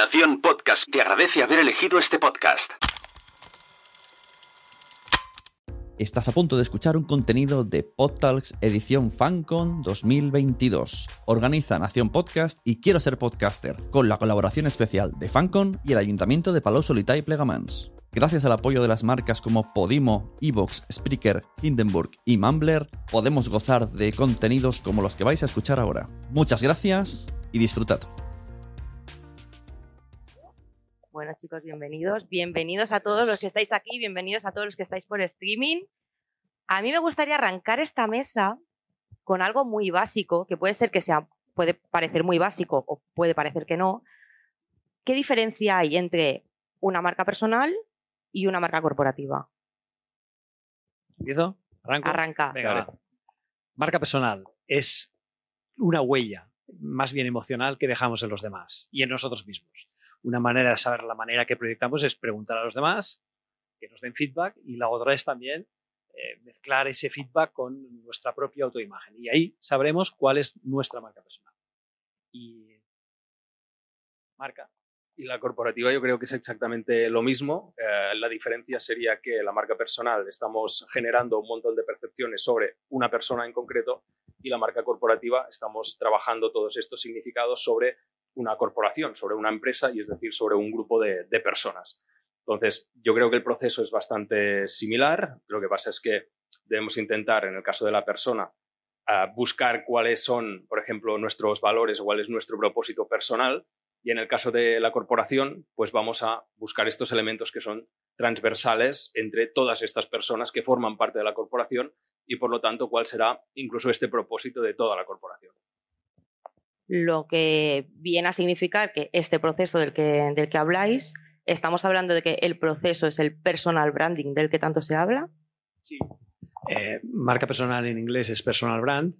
Nación Podcast te agradece haber elegido este podcast. Estás a punto de escuchar un contenido de PodTalks edición FanCon 2022. Organiza Nación Podcast y Quiero ser podcaster, con la colaboración especial de FanCon y el Ayuntamiento de Palau Solità y Plegamans. Gracias al apoyo de las marcas como Podimo, Evox, Spreaker, Hindenburg y Mumbler, podemos gozar de contenidos como los que vais a escuchar ahora. Muchas gracias y disfrutad. Bueno, chicos, bienvenidos. Bienvenidos a todos los que estáis aquí, bienvenidos a todos los que estáis por streaming. A mí me gustaría arrancar esta mesa con algo muy básico, que puede ser que sea, puede parecer muy básico o puede parecer que no. ¿Qué diferencia hay entre una marca personal y una marca corporativa? ¿Empiezo? ¿Arranco? Arranca. Venga. Marca personal es una huella más bien emocional que dejamos en los demás y en nosotros mismos. Una manera de saber la manera que proyectamos es preguntar a los demás, que nos den feedback, y la otra es también eh, mezclar ese feedback con nuestra propia autoimagen. Y ahí sabremos cuál es nuestra marca personal. Y marca. Y la corporativa yo creo que es exactamente lo mismo. Eh, la diferencia sería que la marca personal estamos generando un montón de percepciones sobre una persona en concreto y la marca corporativa estamos trabajando todos estos significados sobre una corporación, sobre una empresa y es decir, sobre un grupo de, personas. Entonces, yo creo que el proceso es bastante similar. Lo que pasa es que debemos intentar, en el caso de la persona, buscar cuáles son, por ejemplo, nuestros valores o cuál es nuestro propósito personal y en el caso de la corporación, pues vamos a buscar estos elementos que son transversales entre todas estas personas que forman parte de la corporación y, por lo tanto, cuál será incluso este propósito de toda la corporación. Lo que viene a significar que este proceso del que, del que habláis, estamos hablando de que el proceso es el personal branding del que tanto se habla. Sí. Eh, marca personal en inglés es personal brand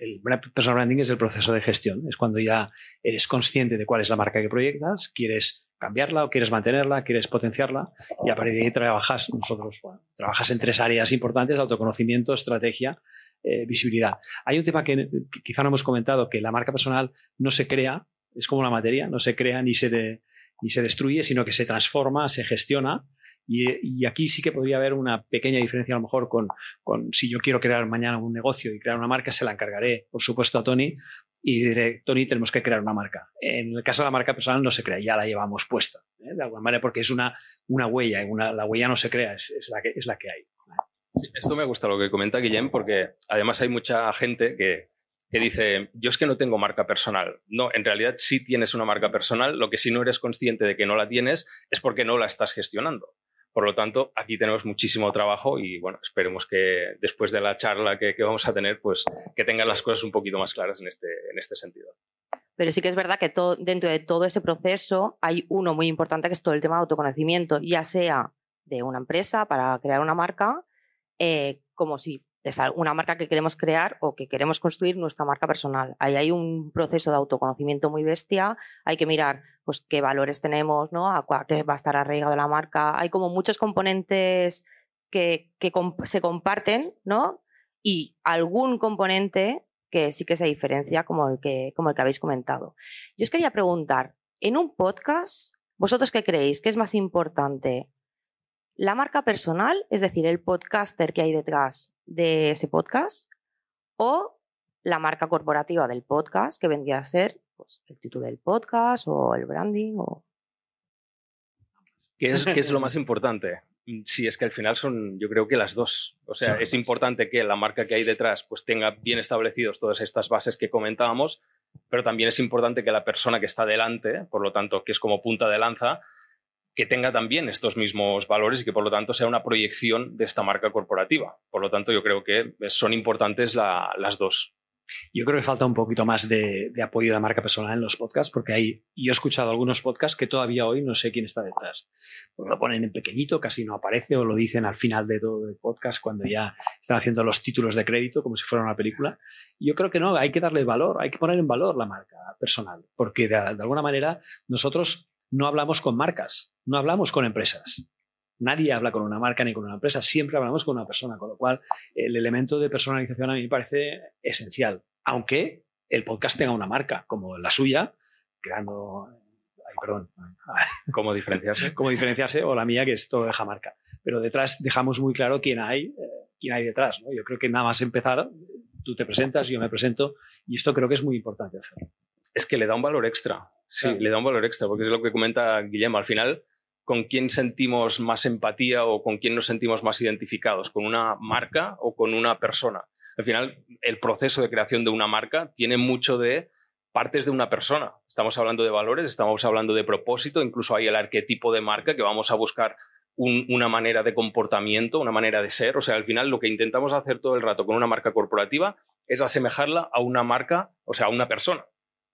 el personal branding es el proceso de gestión, es cuando ya eres consciente de cuál es la marca que proyectas, quieres cambiarla o quieres mantenerla, quieres potenciarla y a partir de ahí trabajas, nosotros, trabajas en tres áreas importantes, autoconocimiento, estrategia, eh, visibilidad. Hay un tema que, que, quizá no hemos comentado, que la marca personal no se crea, es como la materia, no se crea ni se, de, ni se destruye, sino que se transforma, se gestiona y, y, aquí sí que podría haber una pequeña diferencia a lo mejor con, con, si yo quiero crear mañana un negocio y crear una marca, se la encargaré, por supuesto, a Tony y diré, Tony, tenemos que crear una marca. En el caso de la marca personal no se crea, ya la llevamos puesta, ¿eh? de alguna manera, porque es una, una huella, una, la huella no se crea, es, es, la, que, es la que hay. Esto me gusta lo que comenta Guillem, porque además hay mucha gente que, que dice, yo es que no tengo marca personal. No, en realidad sí tienes una marca personal, lo que si no eres consciente de que no la tienes es porque no la estás gestionando. Por lo tanto, aquí tenemos muchísimo trabajo y bueno, esperemos que después de la charla que, que vamos a tener, pues que tengan las cosas un poquito más claras en este, en este sentido. Pero sí que es verdad que todo, dentro de todo ese proceso hay uno muy importante que es todo el tema de autoconocimiento, ya sea de una empresa para crear una marca, eh, como si es una marca que queremos crear o que queremos construir nuestra marca personal. Ahí hay un proceso de autoconocimiento muy bestia, hay que mirar pues qué valores tenemos, ¿no? A qué va a estar arraigado la marca. Hay como muchos componentes que, se comparten, ¿no? Y algún componente que sí que se diferencia como el que, como el que habéis comentado. Yo os quería preguntar, en un podcast, ¿vosotros qué creéis? ¿Qué es más importante? La marca personal, es decir, el podcaster que hay detrás de ese podcast, o la marca corporativa del podcast, que vendría a ser pues, el título del podcast o el branding. O... ¿Qué, es, ¿Qué es lo más importante? Sí, es que al final son, yo creo que las dos. O sea, sí. es importante que la marca que hay detrás pues tenga bien establecidos todas estas bases que comentábamos, pero también es importante que la persona que está delante, por lo tanto, que es como punta de lanza, que tenga también estos mismos valores y que por lo tanto sea una proyección de esta marca corporativa. Por lo tanto, yo creo que son importantes la, las dos. Yo creo que falta un poquito más de, apoyo de la marca personal en los podcasts, porque hay, yo he escuchado algunos podcasts que todavía hoy no sé quién está detrás. Porque lo ponen en pequeñito, casi no aparece, o lo dicen al final de todo el podcast cuando ya están haciendo los títulos de crédito como si fuera una película. Yo creo que no, hay que darle valor, hay que poner en valor la marca personal, porque de alguna manera nosotros no hablamos con marcas, no hablamos con empresas. Nadie habla con una marca ni con una empresa, siempre hablamos con una persona, con lo cual el elemento de personalización a mí me parece esencial, aunque el podcast tenga una marca como la suya, creando ay, perdón, ¿Cómo diferenciarse? cómo diferenciarse, o la mía, que es todo deja marca. Pero detrás dejamos muy claro quién hay, eh, quién hay detrás. ¿no? Yo creo que nada más empezar, tú te presentas, yo me presento, y esto creo que es muy importante hacerlo. Es que le da un valor extra. Sí, Claro. le da un valor extra, porque es lo que comenta Guillermo. Al final, ¿con quién sentimos más empatía o con quién nos sentimos más identificados? ¿Con una marca o con una persona? Al final, el proceso de creación de una marca tiene mucho de partes de una persona. Estamos hablando de valores, estamos hablando de propósito, incluso hay el arquetipo de marca que vamos a buscar un- una manera de comportamiento, una manera de ser. O sea, al final lo que intentamos hacer todo el rato con una marca corporativa es asemejarla a una marca, o sea, a una persona,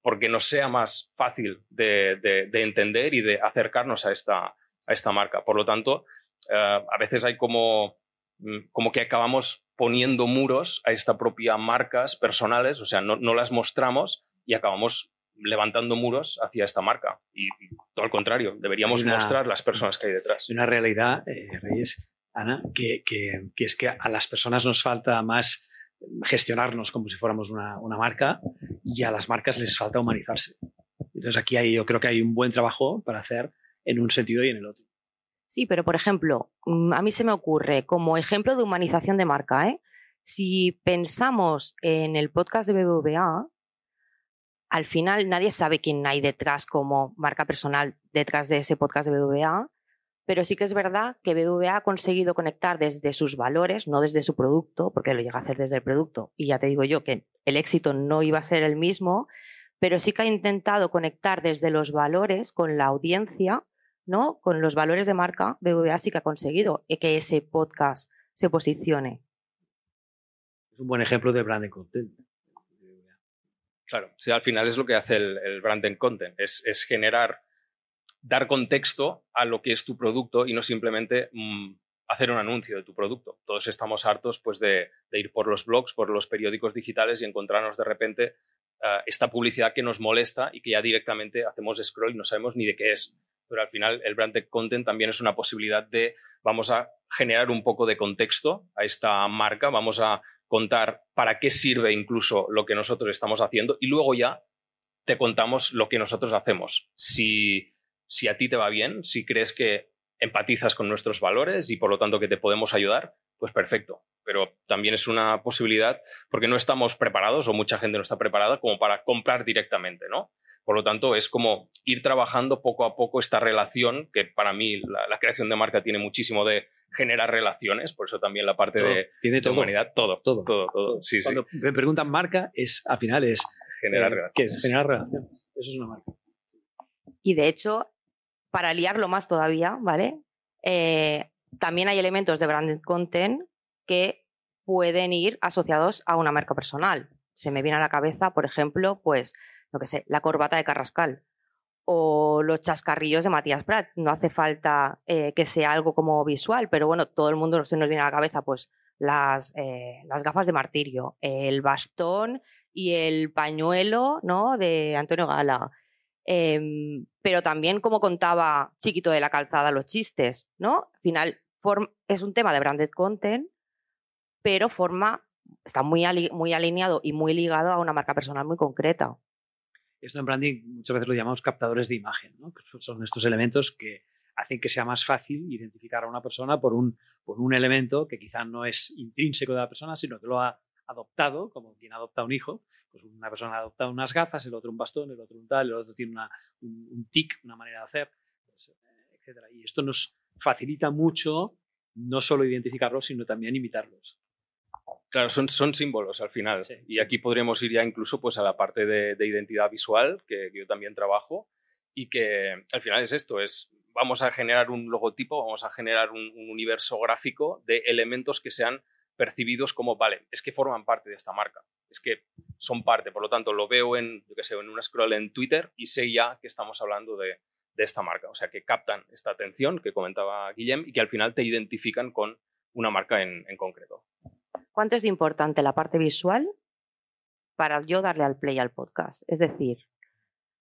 porque nos sea más fácil de, de- de entender y de acercarnos a esta, a esta marca. Por lo tanto, eh, a veces hay como, mm, como que acabamos poniendo muros a esta propia marcas personales, o sea, no, no las mostramos y acabamos levantando muros hacia esta marca. Y, y todo al contrario, deberíamos una- mostrar las personas que hay detrás. Una realidad, eh, Reyes, Ana, que, que- que es que a las personas nos falta más gestionarnos como si fuéramos una, una marca y a las marcas les falta humanizarse. Entonces aquí hay, yo creo que hay un buen trabajo para hacer en un sentido y en el otro. Sí, pero por ejemplo, mm, a mí se me ocurre como ejemplo de humanización de marca, ¿eh? Si pensamos en el podcast de BBVA, al final nadie sabe quién hay detrás como marca personal detrás de ese podcast de BBVA, pero sí que es verdad que BBVA ha conseguido conectar desde sus valores, no desde su producto, porque lo llega a hacer desde el producto, y ya te digo yo que el éxito no iba a ser el mismo, pero sí que ha intentado conectar desde los valores con la audiencia ¿no? Con los valores de marca, BBVA sí que ha conseguido que ese podcast se posicione. Es un buen ejemplo de branding content. Claro, sí, al final es lo que hace el, el branding content, es, es generar, dar contexto a lo que es tu producto y no simplemente mm, hacer un anuncio de tu producto. Todos estamos hartos pues, de, ir por los blogs, por los periódicos digitales y encontrarnos de repente eh, esta publicidad que nos molesta y que ya directamente hacemos scroll y no sabemos ni de qué es. Pero al final el branded content también es una posibilidad de, vamos a generar un poco de contexto a esta marca, vamos a contar para qué sirve incluso lo que nosotros estamos haciendo y luego ya te contamos lo que nosotros hacemos. Si, si a ti te va bien, si crees que empatizas con nuestros valores y por lo tanto que te podemos ayudar, pues perfecto. Pero también es una posibilidad porque no estamos preparados o mucha gente no está preparada como para comprar directamente, ¿no? Por lo tanto, es como ir trabajando poco a poco esta relación, que para mí la, la creación de marca tiene muchísimo de generar relaciones, por eso también la parte Todo, de, tiene de todo. humanidad, todo, Todo. todo, todo, sí, sí, Cuando me preguntan marca, es al final es generar eh, relaciones. ¿qué es? generar relaciones. Eso es una marca. Y de hecho, para liarlo más todavía, ¿vale? Eh, también hay elementos de branded content que pueden ir asociados a una marca personal. Se me viene a la cabeza, por ejemplo, pues, lo que sé, la corbata de Carrascal o los chascarrillos de Matías Prat. No hace falta eh, que sea algo como visual, pero bueno, todo el mundo se nos viene a la cabeza, pues, las, eh, las gafas de martirio, el bastón y el pañuelo, ¿no? De Antonio Gala. Em, pero también como contaba Chiquito de la Calzada los chistes, ¿no? Al final es un tema de branded content, pero forma, está muy, muy alineado y muy ligado a una marca personal muy concreta. Esto en branding muchas veces lo llamamos captadores de imagen, ¿no? Que son estos elementos que hacen que sea más fácil identificar a una persona por un, por un elemento que quizá no es intrínseco de la persona, sino que lo ha adoptado, como quien adopta un hijo. Pues una persona adopta unas gafas, el otro un bastón, el otro un tal, el otro tiene una, un, un tic, una manera de hacer, pues, eh, etc. Y esto nos facilita mucho no solo identificarlos, sino también imitarlos. Claro, son, son símbolos al final. Sí, y sí. aquí podríamos ir ya incluso pues, a la parte de, de identidad visual, que, que yo también trabajo, y que al final es esto, es vamos a generar un logotipo, vamos a generar un, un universo gráfico de elementos que sean percibidos como, vale, es que forman parte de esta marca, es que son parte, por lo tanto lo veo en, yo qué sé, en una scroll en Twitter y sé ya que estamos hablando de, de esta marca, o sea, que captan esta atención que comentaba Guillem y que al final te identifican con una marca en, en concreto. ¿Cuánto es de importante la parte visual para yo darle al play al podcast? Es decir,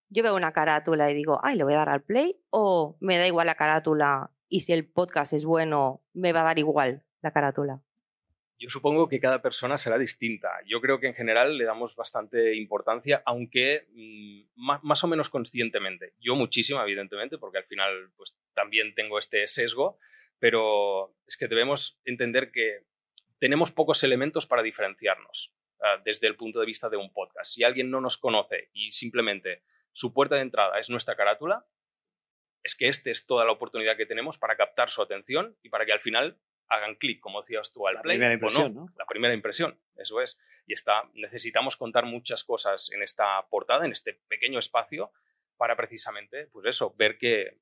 yo veo una carátula y digo, ay, le voy a dar al play, o me da igual la carátula y si el podcast es bueno, me va a dar igual la carátula. Yo supongo que cada persona será distinta. Yo creo que en general le damos bastante importancia, aunque mm, más, o menos conscientemente. Yo muchísima, evidentemente, porque al final pues, también tengo este sesgo, pero es que debemos entender que tenemos pocos elementos para diferenciarnos ah, desde el punto de vista de un podcast. Si alguien no nos conoce y simplemente su puerta de entrada es nuestra carátula, es que esta es toda la oportunidad que tenemos para captar su atención y para que al final hagan clic, como decías tú, al la play. Primera impresión, no. ¿no? La primera impresión, eso es. Y está, necesitamos contar muchas cosas en esta portada, en este pequeño espacio, para precisamente, pues eso, ver que...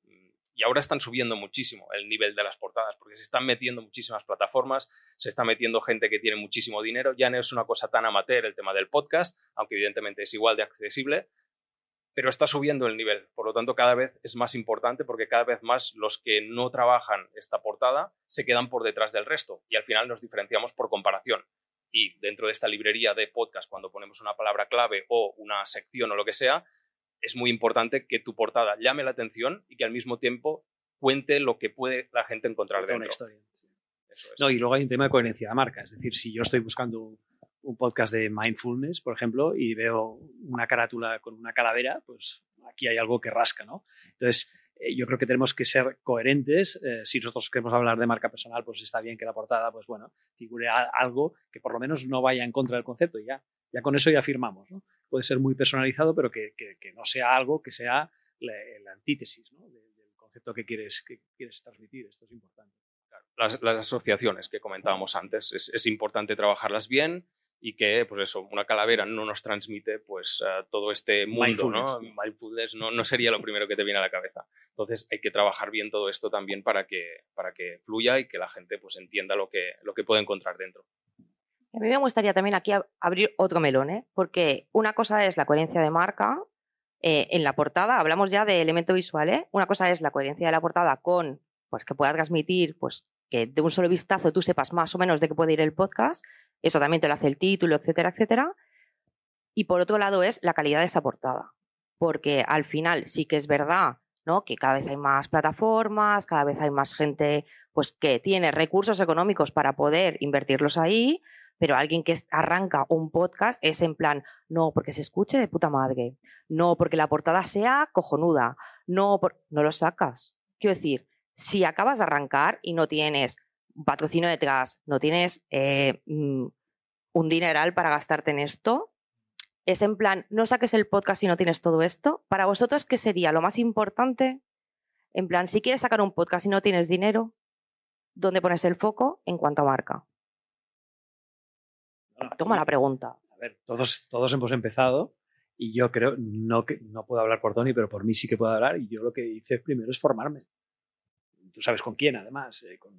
Y ahora están subiendo muchísimo el nivel de las portadas, porque se están metiendo muchísimas plataformas, se está metiendo gente que tiene muchísimo dinero, ya no es una cosa tan amateur el tema del podcast, aunque evidentemente es igual de accesible, pero está subiendo el nivel. Por lo tanto, cada vez es más importante porque cada vez más los que no trabajan esta portada se quedan por detrás del resto y al final nos diferenciamos por comparación. Y dentro de esta librería de podcast, cuando ponemos una palabra clave o una sección o lo que sea, es muy importante que tu portada llame la atención y que al mismo tiempo cuente lo que puede la gente encontrar dentro. una historia. Eso es. No, y luego hay un tema de coherencia de marca. Es decir, si yo estoy buscando un podcast de mindfulness, por ejemplo, y veo una carátula con una calavera, pues aquí hay algo que rasca, ¿no? Entonces, eh, yo creo que tenemos que ser coherentes. Eh, si nosotros queremos hablar de marca personal, pues está bien que la portada, pues bueno, figure algo que por lo menos no vaya en contra del concepto. y Ya, ya con eso ya firmamos, ¿no? Puede ser muy personalizado, pero que, que- que no sea algo que sea la, la antítesis ¿no? del, del concepto que quieres, que quieres transmitir. Esto es importante. las, las asociaciones que comentábamos antes. Es, es importante trabajarlas bien y que, pues eso, una calavera no nos transmite pues eh, todo este mundo, ¿no? Mindfulness no, no sería lo primero que te viene a la cabeza. Entonces hay que trabajar bien todo esto también para que, para que fluya y que la gente pues entienda lo que, lo que puede encontrar dentro. A mí me gustaría también aquí ab- abrir otro melón, ¿eh? porque una cosa es la coherencia de marca. eh, en la portada hablamos ya de elemento visual. ¿eh? Una cosa es la coherencia de la portada con pues, que pueda transmitir, pues que de un solo vistazo tú sepas más o menos de qué puede ir el podcast. Eso también te lo hace el título, etcétera, etcétera. Y por otro lado es la calidad de esa portada. Porque al final sí que es verdad ¿no? que cada vez hay más plataformas, cada vez hay más gente pues, que tiene recursos económicos para poder invertirlos ahí, pero alguien que arranca un podcast es en plan, no, porque se escuche de puta madre, no, porque la portada sea cojonuda, no, no lo sacas. Quiero decir, si acabas de arrancar y no tienes patrocinio detrás, no tienes eh, mm, un dineral para gastarte en esto, es en plan, no saques el podcast si no tienes todo esto. Para vosotros, ¿qué sería lo más importante? En plan, si quieres sacar un podcast y no tienes dinero, ¿dónde pones el foco en cuanto a marca? Toma la pregunta. A ver, todos, todos hemos empezado y yo creo, no, que, no puedo hablar por Tony, pero por mí sí que puedo hablar y yo lo que hice primero es formarme. Tú sabes con quién, además, eh, con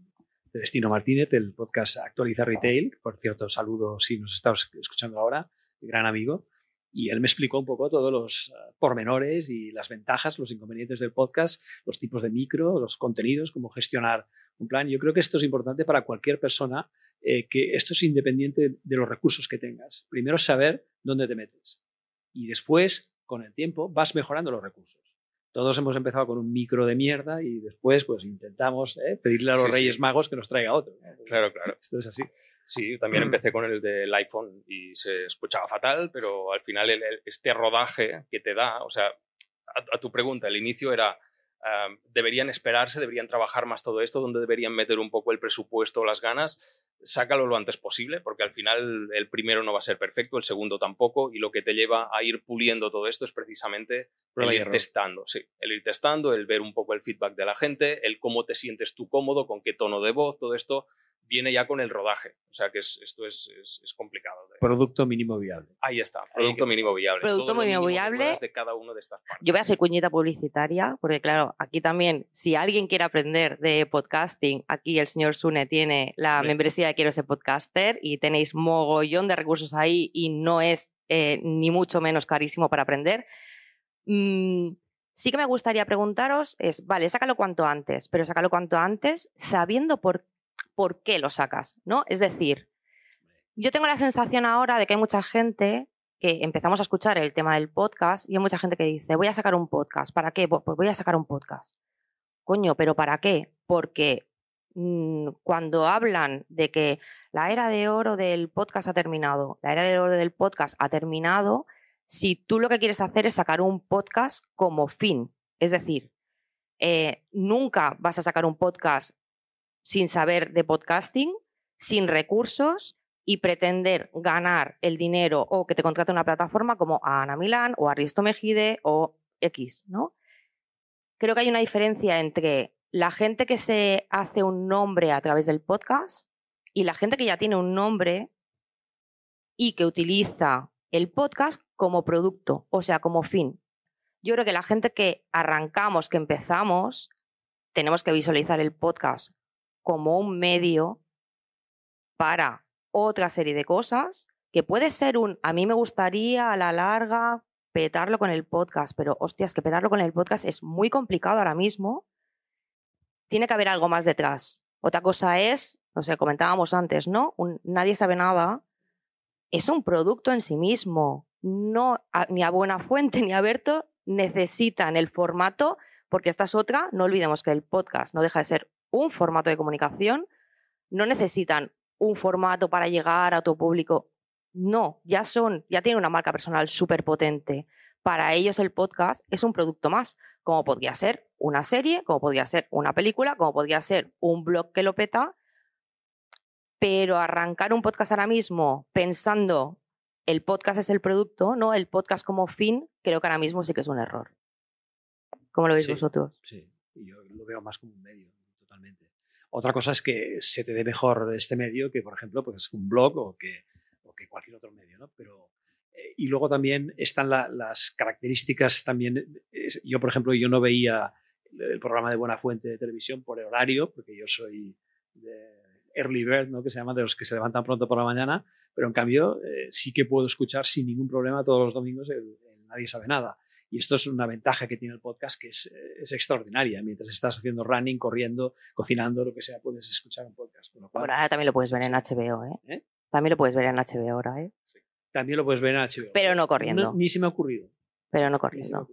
Celestino Martínez, el podcast Actualiza Retail. Por cierto, saludo si nos estás escuchando ahora, gran amigo. Y él me explicó un poco todos los eh, pormenores y las ventajas, los inconvenientes del podcast, los tipos de micro, los contenidos, cómo gestionar un plan. Yo creo que esto es importante para cualquier persona, eh, que esto es independiente de los recursos que tengas. Primero saber dónde te metes y después, con el tiempo, vas mejorando los recursos. Todos hemos empezado con un micro de mierda y después pues intentamos eh, pedirle a los Sí, sí. Reyes Magos que nos traiga otro. ¿no? Claro, claro. Esto es así. Sí, también empecé con el del iPhone y se escuchaba fatal, pero al final el- el- este rodaje que te da, o sea, a, a tu pregunta, el inicio era, deberían esperarse, deberían trabajar más todo esto, donde deberían meter un poco el presupuesto o las ganas, sácalo lo antes posible, porque al final el primero no va a ser perfecto, el segundo tampoco, y lo que te lleva a ir puliendo todo esto es precisamente Prueba el ir error. testando, sí, el ir testando, el ver un poco el feedback de la gente, el cómo te sientes tú cómodo, con qué tono de voz, todo esto viene ya con el rodaje. O sea que es- esto es, es- es complicado. de- Producto mínimo viable. Ahí está, producto mínimo viable. Producto Todo mínimo viable. de cada uno de estas partes. Yo voy a hacer cuñita publicitaria, porque claro, aquí también, si alguien quiere aprender de podcasting, aquí el señor Sune tiene la membresía de Quiero ser podcaster y tenéis mogollón de recursos ahí y no es eh, ni mucho menos carísimo para aprender. Mm, sí que me gustaría preguntaros es, vale, sácalo cuanto antes, pero sácalo cuanto antes sabiendo por, por qué lo sacas, ¿no? Es decir, yo tengo la sensación ahora de que hay mucha gente que empezamos a escuchar el tema del podcast y hay mucha gente que dice, voy a sacar un podcast. ¿Para qué? Pues voy a sacar un podcast. Coño, ¿pero para qué? Porque mm, cuando hablan de que la era de oro del podcast ha terminado, la era de oro del podcast ha terminado, si tú lo que quieres hacer es sacar un podcast como fin, es decir, eh, nunca vas a sacar un podcast sin saber de podcasting, sin recursos y pretender ganar el dinero o que te contrate una plataforma como a Ana Milán o a Mejide o X, ¿no? Creo que hay una diferencia entre la gente que se hace un nombre a través del podcast y la gente que ya tiene un nombre y que utiliza el podcast como producto, o sea, como fin. Yo creo que la gente que arrancamos, que empezamos, tenemos que visualizar el podcast como un medio para otra serie de cosas, que puede ser un, a mí me gustaría a la larga petarlo con el podcast, pero hostias, que petarlo con el podcast es muy complicado ahora mismo. Tiene que haber algo más detrás. Otra cosa es, no sé, comentábamos antes, ¿no? nadie sabe nada. Es un producto en sí mismo. No, ni a Buena Fuente ni a Berto necesitan el formato, porque esta es otra, no olvidemos que el podcast no deja de ser un formato de comunicación, no necesitan un formato para llegar a tu público. No, ya son, ya tienen una marca personal súper potente. Para ellos el podcast es un producto más, como podría ser una serie, como podría ser una película, como podría ser un blog que lo peta. Pero arrancar un podcast ahora mismo pensando el podcast es el producto, no el podcast como fin, creo que ahora mismo sí que es un error. ¿Cómo lo veis vosotros? Sí, yo lo veo más como un medio, Otra cosa es que se te dé mejor este medio que, por ejemplo, pues un blog o que, que cualquier otro medio, ¿no? Pero, eh, y luego también están las características también. yo, por ejemplo, yo no veía el programa de Buena Fuente de televisión por el horario, porque yo soy de early bird, ¿no? que se llama de los que se levantan pronto por la mañana, pero en cambio eh, sí que puedo escuchar sin ningún problema todos los domingos el, Nadie sabe nada. Y esto es una ventaja que tiene el podcast que es, eh, es, extraordinaria. Mientras estás haciendo running, corriendo, cocinando, lo que sea, puedes escuchar un podcast. ahora también lo puedes ver en HBO, ¿eh? ¿eh? También lo puedes ver en HBO ahora, ¿eh? También lo puedes ver en HBO. Pero no corriendo. ni se me ha ocurrido. Pero no corriendo.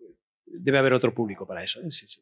Debe haber otro público para eso, ¿eh? Sí, sí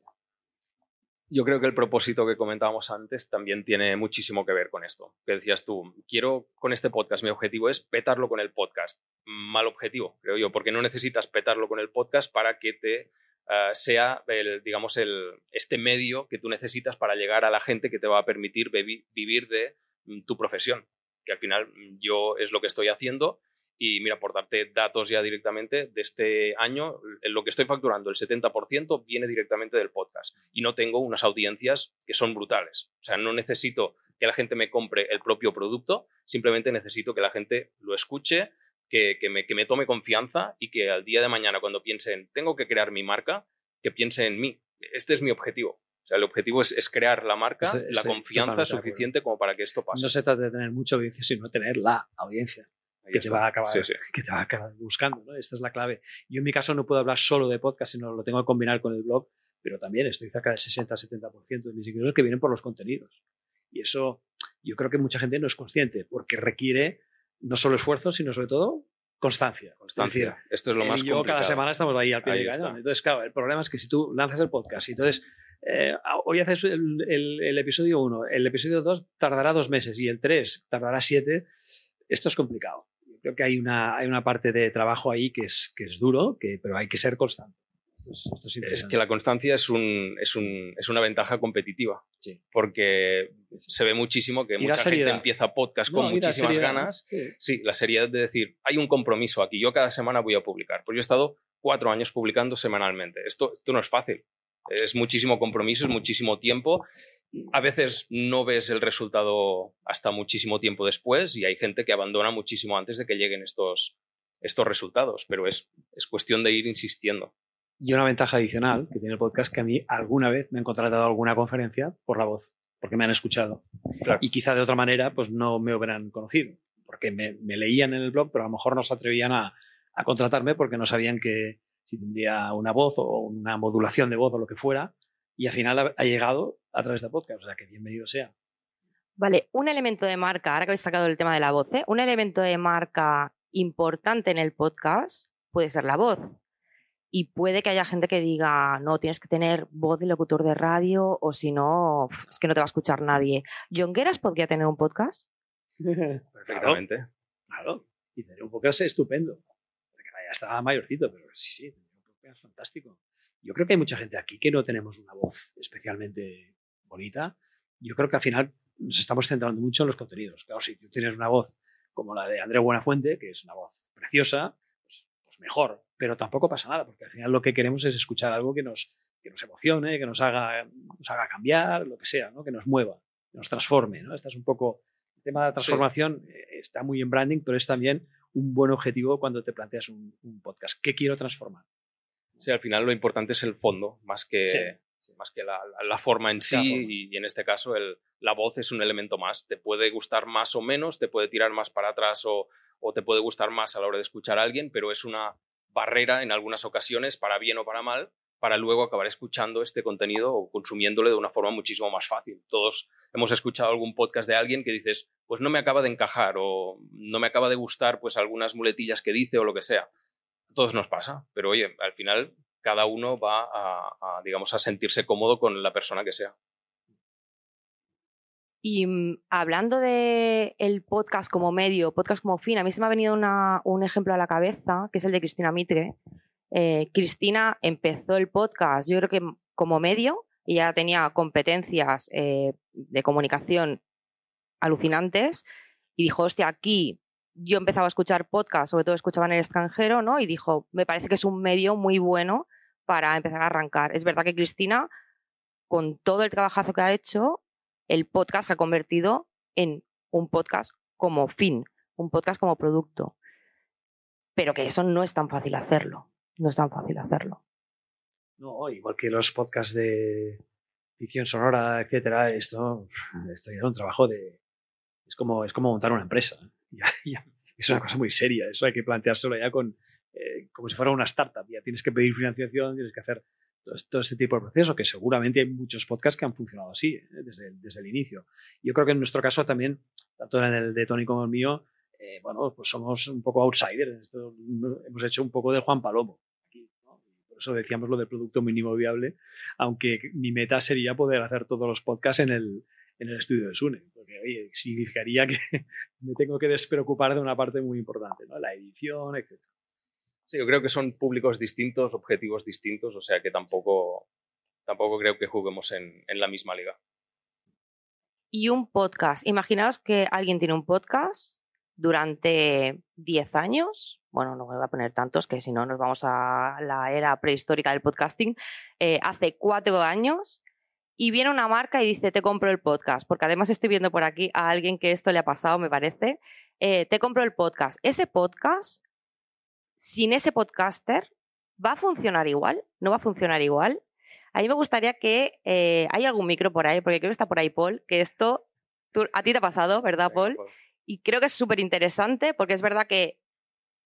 yo creo que el propósito que comentábamos antes también tiene muchísimo que ver con esto. Que decías tú, quiero con este podcast, mi objetivo es petarlo con el podcast. Mal objetivo, creo yo, porque no necesitas petarlo con el podcast para que te eh, sea, el, digamos, el, este medio que tú necesitas para llegar a la gente que te va a permitir vivir de mm, tu profesión. Que al final mm, yo es lo que estoy haciendo y mira, por darte datos ya directamente, de este año, lo que estoy facturando, el 70% viene directamente del podcast. Y no tengo unas audiencias que son brutales. O sea, no necesito que la gente me compre el propio producto, simplemente necesito que la gente lo escuche, que, me, que me tome confianza y que al día de mañana, cuando piense en tengo que crear mi marca, que piense en mí. Este es mi objetivo. O sea, el objetivo es, es crear la marca, la confianza suficiente como para que esto pase. No se trata de tener mucha audiencia, sino tener la audiencia que te, va a acabar, que te va a acabar buscando. ¿no? Esta es la clave. Yo en mi caso no puedo hablar solo de podcast, sino lo tengo que combinar con el blog, pero también estoy cerca del 60-70% de mis ingresos que vienen por los contenidos. Y eso yo creo que mucha gente no es consciente, porque requiere no solo esfuerzo, sino sobre todo constancia. Constancia. Esto es lo más y yo cada semana estamos ahí al pie de cañón. Entonces, claro, el problema es que si tú lanzas el podcast y entonces eh, hoy haces el, el, el episodio 1, el episodio 2 tardará dos meses y el 3 tardará siete, esto es complicado creo que hay una, hay una parte de trabajo ahí que es, que es duro, que, pero hay que ser constante. es, que la constancia es, un, es, un, es una ventaja competitiva, sí. porque se ve muchísimo que mucha gente empieza podcast con muchísimas ganas. Sí. la seriedad de decir, hay un compromiso aquí, yo cada semana voy a publicar, pues yo he estado cuatro años publicando semanalmente. Esto, esto no es fácil, es muchísimo compromiso, es muchísimo tiempo a veces no ves el resultado hasta muchísimo tiempo después y hay gente que abandona muchísimo antes de que lleguen estos, estos resultados, pero es, es cuestión de ir insistiendo. Y una ventaja adicional que tiene el podcast que a mí alguna vez me han contratado alguna conferencia por la voz, porque me han escuchado. Y quizá de otra manera pues no me hubieran conocido, porque me, leían en el blog, pero a lo mejor no se atrevían a, a contratarme porque no sabían que si tendría una voz o una modulación de voz o lo que fuera, y al final ha, llegado a través de podcast, o sea que bienvenido sea. Vale, un elemento de marca, ahora que habéis sacado el tema de la voz, ¿eh? un elemento de marca importante en el podcast puede ser la voz. y puede que haya gente que diga, no, tienes que tener voz de locutor de radio o si no, es que no te va a escuchar nadie. ¿Jongueras podría tener un podcast? Perfectamente. Claro, y tener un podcast estupendo. Porque ya estaba mayorcito, pero sí, sí, tener un podcast fantástico. Yo creo que hay mucha gente aquí que no tenemos una voz especialmente bonita. Yo creo que al final nos estamos centrando mucho en los contenidos. Claro, si tú tienes una voz como la de André Buenafuente, que es una voz preciosa, pues, pues mejor. Pero tampoco pasa nada, porque al final lo que queremos es escuchar algo que nos, que nos emocione, que nos haga, nos haga cambiar, lo que sea, ¿no? que nos mueva, que nos transforme. ¿no? Esta es un poco el tema de la transformación eh, está muy en branding, pero es también un buen objetivo cuando te planteas un, un podcast. ¿Qué quiero transformar? Sí, al final lo importante es el fondo, más que, Sí. Sí, más que la, la- la forma en sí, La forma. Y, y en este caso el- la voz es un elemento más. Te puede gustar más o menos, te puede tirar más para atrás o, o te puede gustar más a la hora de escuchar a alguien, pero es una barrera en algunas ocasiones, para bien o para mal, para luego acabar escuchando este contenido o consumiéndole de una forma muchísimo más fácil. Todos hemos escuchado algún podcast de alguien que dices, pues no me acaba de encajar o no me acaba de gustar pues algunas muletillas que dice o lo que sea. A todos nos pasa, pero oye, al final cada uno va a, digamos, a sentirse cómodo con la persona que sea. Y mm, hablando de podcast como medio, podcast como fin, a mí se me ha venido una- un ejemplo a la cabeza, que es el de Cristina Mitre. Eh, Cristina empezó el podcast, yo creo que m- como medio, y ya tenía competencias eh, de comunicación alucinantes, y dijo, hostia, aquí yo empezaba a escuchar podcast, sobre todo escuchaba en el extranjero, ¿no? Y dijo, me parece que es un medio muy bueno para empezar a arrancar. Es verdad que Cristina, con todo el trabajazo que ha hecho, el podcast se ha convertido en un podcast como fin, un podcast como producto. Pero que eso no es tan fácil hacerlo. No es tan fácil hacerlo. No, igual que los podcasts de ficción sonora, etcétera, esto, ya es un trabajo de. Es como, es como montar una empresa. Es una cosa muy seria. Eso hay que planteárselo ya con, eh, como si fuera una startup. Ya tienes que pedir financiación, tienes que hacer todo, todo este tipo de proceso, que seguramente hay muchos podcasts que han funcionado así ¿eh? desde, desde el inicio. Yo creo que en nuestro caso también, tanto en el de Tony como el mío, eh, bueno, pues somos un poco outsiders. Esto, hemos hecho un poco de Juan Palomo. Por eso decíamos lo del producto mínimo viable, aunque mi meta sería poder hacer todos los podcasts en el, en el estudio de Sune, porque oye, significaría que me tengo que despreocupar de una parte muy importante, ¿no? la edición, etc. Sí, yo creo que son públicos distintos, objetivos distintos, o sea que tampoco, tampoco creo que juguemos en, en la misma liga. Y un podcast. Imaginaos que alguien tiene un podcast durante 10 años. Bueno, no me voy a poner tantos, que si no nos vamos a la era prehistórica del podcasting. Eh, hace cuatro años y viene una marca y dice, te compro el podcast, porque además estoy viendo por aquí a alguien que esto le ha pasado, me parece. Eh, te compro el podcast. Ese podcast, sin ese podcaster, ¿va a funcionar igual? ¿No va a funcionar igual? A mí me gustaría que eh, hay algún micro por ahí, porque creo que está por ahí Paul, que esto tú- a ti te ha pasado, ¿verdad, Paul? Y creo que es súper interesante porque es verdad que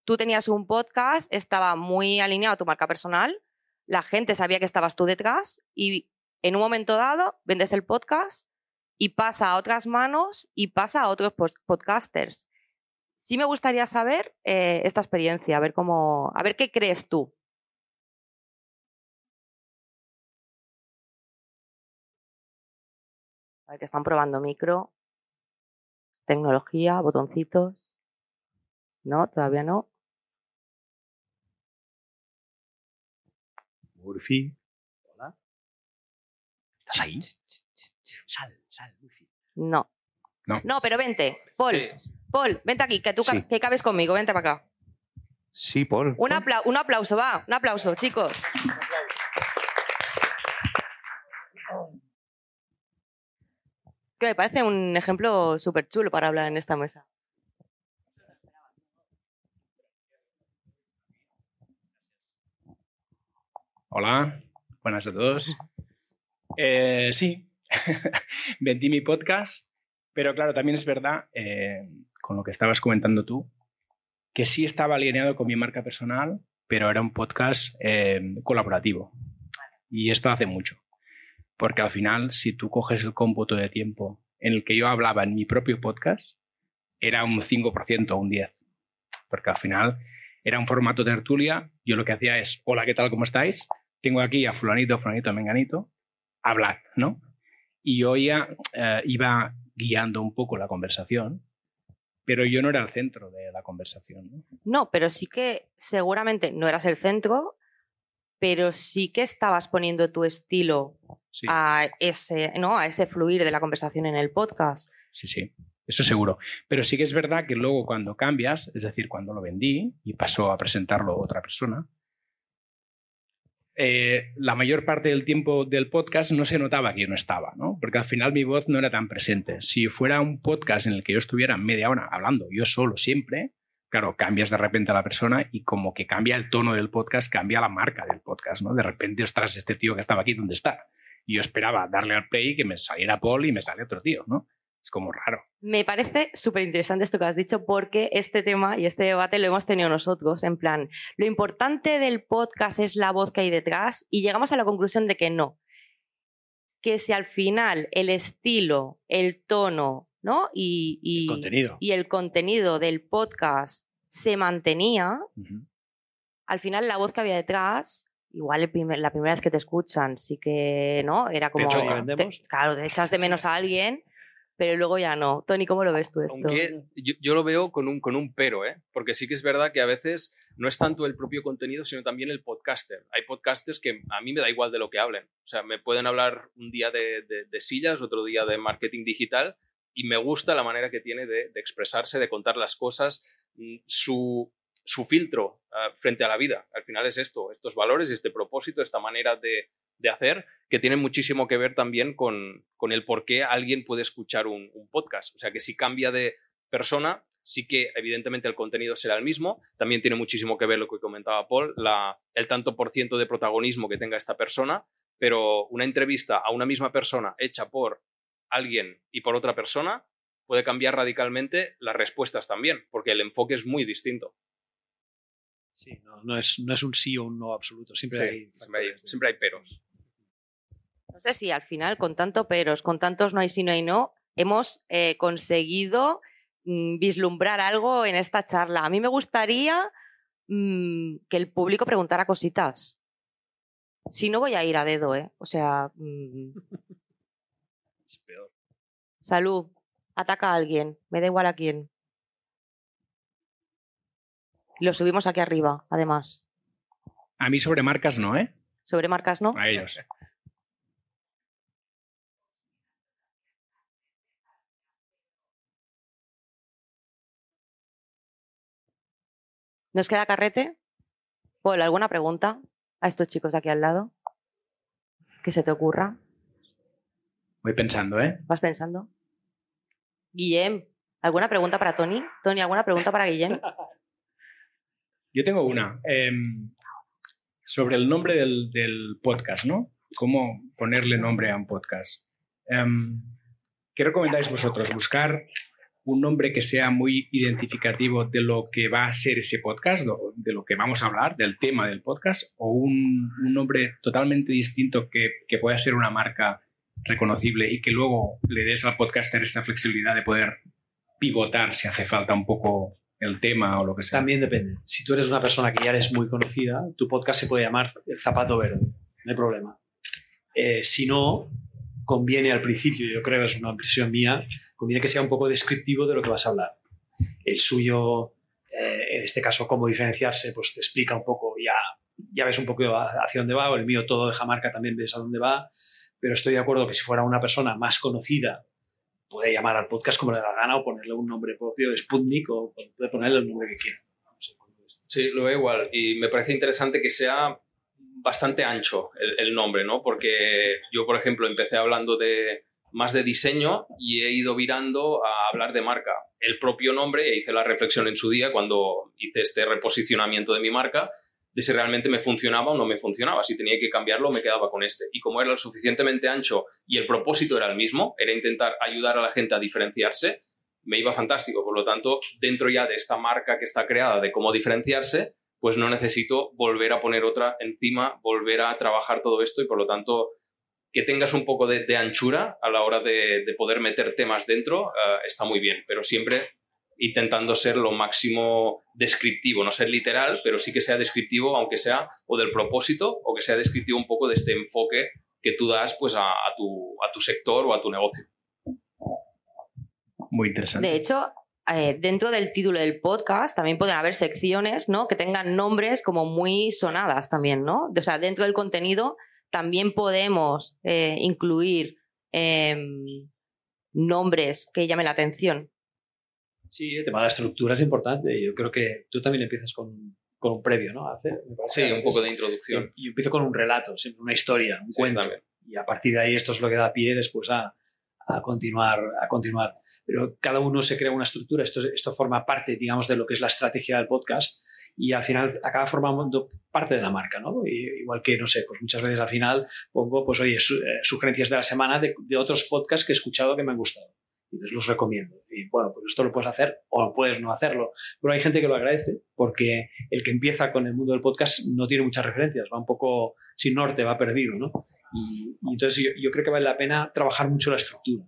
tú tenías un podcast, estaba muy alineado a tu marca personal, la gente sabía que estabas tú detrás y en un momento dado vendes el podcast y pasa a otras manos y pasa a otros podcasters. Sí me gustaría saber eh, esta experiencia, a ver cómo, a ver qué crees tú. A ver que están probando micro, tecnología, botoncitos. No, todavía no. Murphy, hola. ¿Estás ahí? Sal, sal, Murphy. No. No. pero vente, Paul. Sí. Paul, vente aquí, que tú ca- que cabes conmigo, vente para acá. Sí, Paul. Un, apla- un aplauso, va, un aplauso, chicos. Que me parece un ejemplo súper chulo para hablar en esta mesa. Hola, buenas a todos. Eh, sí, vendí mi podcast, pero claro, también es verdad, eh, con lo que estabas comentando tú, que sí estaba alineado con mi marca personal, pero era un podcast eh, colaborativo. Y esto hace mucho, porque al final, si tú coges el cómputo de tiempo en el que yo hablaba en mi propio podcast, era un 5% o un 10%, porque al final Era un formato tertulia. Yo lo que hacía es, hola, ¿qué tal? ¿Cómo estáis? Tengo aquí a fulanito, fulanito, menganito. Hablad, ¿no? Y yo ya eh, iba guiando un poco la conversación, pero yo no era el centro de la conversación. ¿no? No, pero sí que seguramente no eras el centro, pero sí que estabas poniendo tu estilo Sí, a ese, ¿no? a ese fluir de la conversación en el podcast. sí, sí. Eso seguro. Pero sí que es verdad que luego cuando cambias, es decir, cuando lo vendí y pasó a presentarlo otra persona, eh, la mayor parte del tiempo del podcast no se notaba que yo no estaba, ¿no? Porque al final mi voz no era tan presente. Si fuera un podcast en el que yo estuviera media hora hablando yo solo siempre, claro, cambias de repente a la persona y como que cambia el tono del podcast, cambia la marca del podcast, ¿no? De repente, ostras, este tío que estaba aquí, ¿dónde está? Y yo esperaba darle al play que me saliera Paul y me sale otro tío, ¿no? Es como raro. Me parece súper interesante esto que has dicho porque este tema y este debate lo hemos tenido nosotros, en plan, lo importante del podcast es la voz que hay detrás y llegamos a la conclusión de que no. Que si al final el estilo, el tono, ¿no? Y, y- Contenido. y el contenido del podcast se mantenía, al final la voz que había detrás, igual el primer- la primera vez que te escuchan, sí que, ¿no? Era como... claro, te echas de menos a alguien, pero luego ya no. Tony, ¿cómo lo ves tú esto? Aunque yo, yo lo veo con un, con un pero, ¿eh? porque sí que es verdad que a veces no es tanto el propio contenido, sino también el podcaster. Hay podcasters que a mí me da igual de lo que hablen. O sea, me pueden hablar un día de, de- de sillas, otro día de marketing digital, y me gusta la manera que tiene de, de expresarse, de contar las cosas, mm, su, su filtro ah, frente a la vida. Al final es esto, estos valores, este propósito, esta manera de, de hacer, que tienen muchísimo que ver también con, con el por qué alguien puede escuchar un, un podcast. O sea, que si cambia de persona, sí que evidentemente el contenido será el mismo. También tiene muchísimo que ver lo que comentaba Paul, la, el tanto por ciento de protagonismo que tenga esta persona, pero una entrevista a una misma persona hecha por alguien y por otra persona puede cambiar radicalmente las respuestas también, porque el enfoque es muy distinto. Sí, no, no es, no es un sí o un no absoluto. Siempre Sí, hay. siempre, hay, factores de- siempre hay peros. No sé si al final, con tanto peros, con tantos no hay sí, no hay no, hemos eh, conseguido mm, vislumbrar algo en esta charla. A mí me gustaría mm, que el público preguntara cositas. Si no voy a ir a dedo, ¿eh? O sea, mm, Es peor. salud, ataca a alguien, me da igual a quién. Lo subimos aquí arriba, además. A mí sobre marcas no, ¿eh? Sobre marcas, ¿no? A ellos. ¿Nos queda carrete? Paul, ¿alguna pregunta a estos chicos de aquí al lado? Que se te ocurra. Voy pensando, ¿eh? ¿Vas pensando? Guillem, ¿alguna pregunta para Tony? Tony, ¿alguna pregunta para Guillem? Yo tengo una. em, sobre el nombre del, del podcast, ¿no? ¿Cómo ponerle nombre a un podcast? Em, ¿Qué recomendáis vosotros? ¿Buscar un nombre que sea muy identificativo de lo que va a ser ese podcast, de lo que vamos a hablar, del tema del podcast, o un, nombre totalmente distinto que, pueda ser una marca reconocible y que luego le des al podcaster esa flexibilidad de poder pivotar si hace falta un poco el tema o lo que sea? También depende. Si tú eres una persona que ya eres muy conocida, tu podcast se puede llamar El Zapato Verde. No hay problema. Eh, si no, conviene al principio, yo creo, es una impresión mía, conviene que sea un poco descriptivo de lo que vas a hablar. El suyo, eh, en este caso, cómo diferenciarse, pues te explica un poco, ya, ya ves un poco hacia dónde va, o el mío todo deja marca también ves a dónde va, pero estoy de acuerdo que si fuera una persona más conocida, puede llamar al podcast como le da la gana o ponerle un nombre propio, Sputnik, o puede ponerle el nombre que quiera. Sí, lo veo igual. Y me parece interesante que sea bastante ancho el, el nombre, ¿no? Porque yo, por ejemplo, empecé hablando de más de diseño y he ido virando a hablar de marca. El propio nombre, e hice la reflexión en su día cuando hice este reposicionamiento de mi marca, de si realmente me funcionaba o no me funcionaba. Si tenía que cambiarlo, me quedaba con este. Y como era lo suficientemente ancho y el propósito era el mismo, era intentar ayudar a la gente a diferenciarse, me iba fantástico. Por lo tanto, dentro ya de esta marca que está creada de cómo diferenciarse, pues no necesito volver a poner otra encima, volver a trabajar todo esto y por lo tanto que tengas un poco de, de anchura a la hora de, de poder meter temas dentro eh, está muy bien, pero siempre intentando ser lo máximo descriptivo, no ser literal, pero sí que sea descriptivo, aunque sea o del propósito o que sea descriptivo un poco de este enfoque que tú das pues, a, tu, a tu sector o a tu negocio. Muy interesante. De hecho, eh, dentro del título del podcast también pueden haber secciones ¿no? que tengan nombres como muy sonadas también, ¿no? O sea, dentro del contenido también podemos eh, incluir em, nombres que llamen la atención. Sí, el tema de la estructura es importante. Yo creo que tú también empiezas con, un previo, ¿no? sí, un poco de introducción. Yo, empiezo con un relato, siempre una historia, un cuento. Y a partir de ahí esto es lo que da pie después a, a continuar, a continuar pero cada uno se crea una estructura, esto, esto forma parte, digamos, de lo que es la estrategia del podcast y al final acaba formando parte de la marca, ¿no? igual que, no sé, pues muchas veces al final pongo, pues oye, eh, sugerencias de la semana de, otros podcasts que he escuchado que me han gustado. Y los recomiendo. Y bueno, pues esto lo puedes hacer o puedes no hacerlo. Pero hay gente que lo agradece porque el que empieza con el mundo del podcast no tiene muchas referencias, va un poco sin norte, va perdido, ¿no? Y, entonces yo, yo creo que vale la pena trabajar mucho la estructura.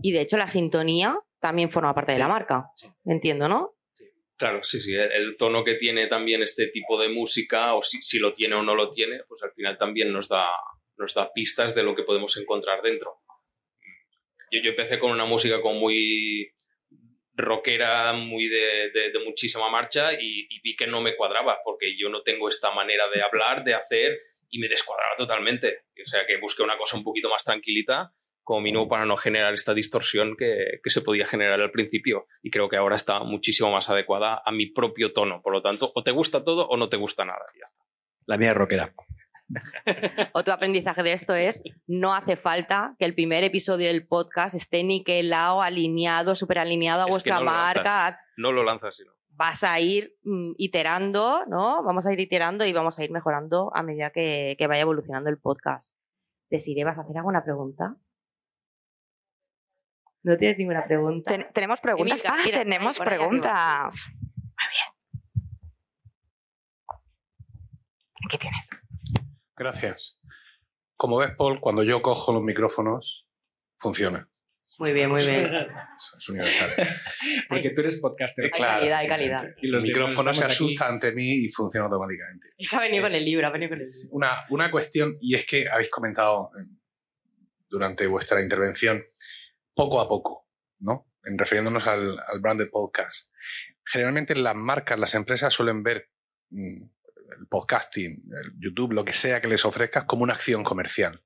Y de hecho la sintonía también forma parte de la marca. Entiendo, ¿no? Claro, sí, sí. El, tono que tiene también este tipo de música, o si, lo tiene o no lo tiene, pues al final también nos da, nos da pistas de lo que podemos encontrar dentro. Yo, yo empecé con una música como muy rockera, muy de, de, muchísima marcha y, y, vi que no me cuadraba, porque yo no tengo esta manera de hablar, de hacer, y me descuadraba totalmente. O sea que busqué una cosa un poquito más tranquilita como mínimo para no generar esta distorsión que, se podía generar al principio. Y creo que ahora está muchísimo más adecuada a mi propio tono. Por lo tanto, o te gusta todo o no te gusta nada. ya está. La mía rockera. Otro aprendizaje de esto es, no hace falta que el primer episodio del podcast esté niquelado, alineado, súper alineado a vuestra marca. no lo lanzas, sino. Vas a ir mm, iterando, ¿no? Vamos a ir iterando y vamos a ir mejorando a medida que, que vaya evolucionando el podcast. Desiree, ¿vas a hacer alguna pregunta? No tienes ninguna pregunta. tenemos preguntas. ah, tenemos preguntas. Muy bien. ¿Qué tienes? Gracias. Como ves, Paul, cuando yo cojo los micrófonos, funciona. Muy bien, muy bien. Es universal. Porque tú eres podcaster. Hay calidad, hay calidad. Y los micrófonos se asustan ante mí y funcionan automáticamente. Ha venido con el libro, ha venido con el libro. Una, una cuestión, y es que habéis comentado durante vuestra intervención poco a poco, ¿no? En refiriéndonos al, al branded podcast. Generalmente las marcas, las empresas suelen ver mm, el podcasting, el YouTube, lo que sea que les ofrezcas como una acción comercial.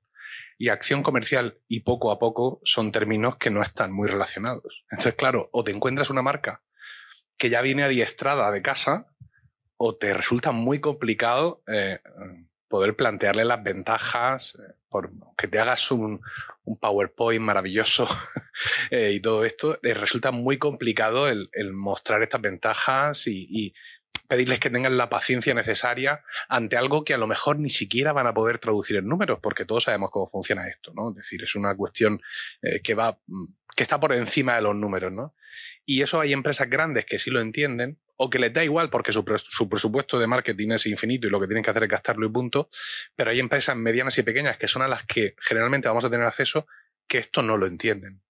Y acción comercial y poco a poco son términos que no están muy relacionados. Entonces, claro, o te encuentras una marca que ya viene adiestrada de casa, o te resulta muy complicado eh, poder plantearle las ventajas, eh, por que te hagas un, PowerPoint maravilloso eh, y todo esto, eh, resulta muy complicado el, mostrar estas ventajas y, pedirles que tengan la paciencia necesaria ante algo que a lo mejor ni siquiera van a poder traducir en números, porque todos sabemos cómo funciona esto, ¿no? Es decir, es una cuestión que va, mm, que está por encima de los números, ¿no? Y eso hay empresas grandes que sí lo entienden, o que les da igual porque su, presupuesto de marketing es infinito y lo que tienen que hacer es gastarlo y punto, pero hay empresas medianas y pequeñas que son a las que generalmente vamos a tener acceso que esto no lo entienden.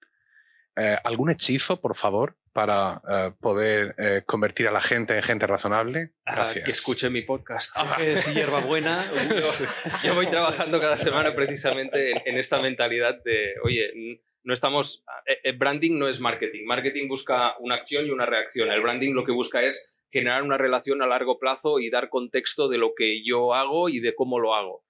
Eh, ¿Algún hechizo, por favor, para eh, poder eh, convertir a la gente en gente razonable? Ah, Gracias. que escuche mi podcast. Es hierba buena. Yo, voy trabajando cada semana precisamente en, en esta mentalidad de, oye, no estamos. El eh, eh, branding no es marketing. Marketing busca una acción y una reacción. El branding lo que busca es generar una relación a largo plazo y dar contexto de lo que yo hago y de cómo lo hago.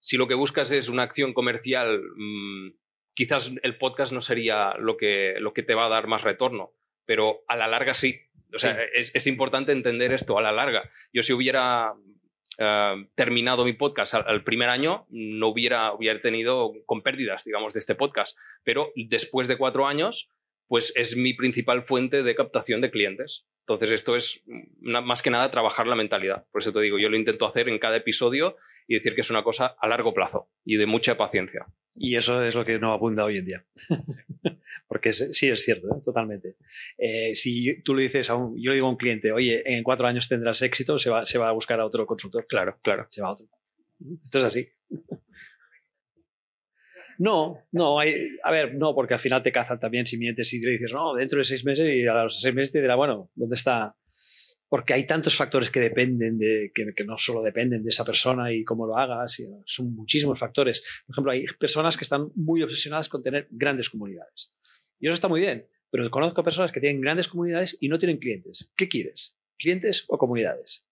Si lo que buscas es una acción comercial, mm, quizás el podcast no sería lo que, lo que te va a dar más retorno, pero a la larga sí. O sea, Es, es, importante entender esto a la larga. Yo si hubiera eh, terminado mi podcast al, primer año, no hubiera, hubiera tenido con pérdidas, digamos, de este podcast. Pero después de cuatro años, pues es mi principal fuente de captación de clientes. Entonces, esto es más que nada trabajar la mentalidad. Por eso te digo, yo lo intento hacer en cada episodio y decir que es una cosa a largo plazo y de mucha paciencia. Y eso es lo que no abunda hoy en día. Porque sí es cierto, ¿eh? totalmente. Eh, si tú le dices a un, yo le digo a un cliente, oye, en cuatro años tendrás éxito, se va, se va a buscar a otro consultor. Claro, claro. Se va a otro. Esto es así. No, no, hay, a ver, no, porque al final te cazan también si mientes y le dices, no, dentro de seis meses y a los seis meses te dirá, bueno, ¿dónde está? Porque hay tantos factores que dependen de, que, no solo dependen de esa persona y cómo lo hagas, son muchísimos factores. Por ejemplo, hay personas que están muy obsesionadas con tener grandes comunidades. Y eso está muy bien, pero conozco personas que tienen grandes comunidades y no tienen clientes. ¿Qué quieres? ¿Clientes o comunidades?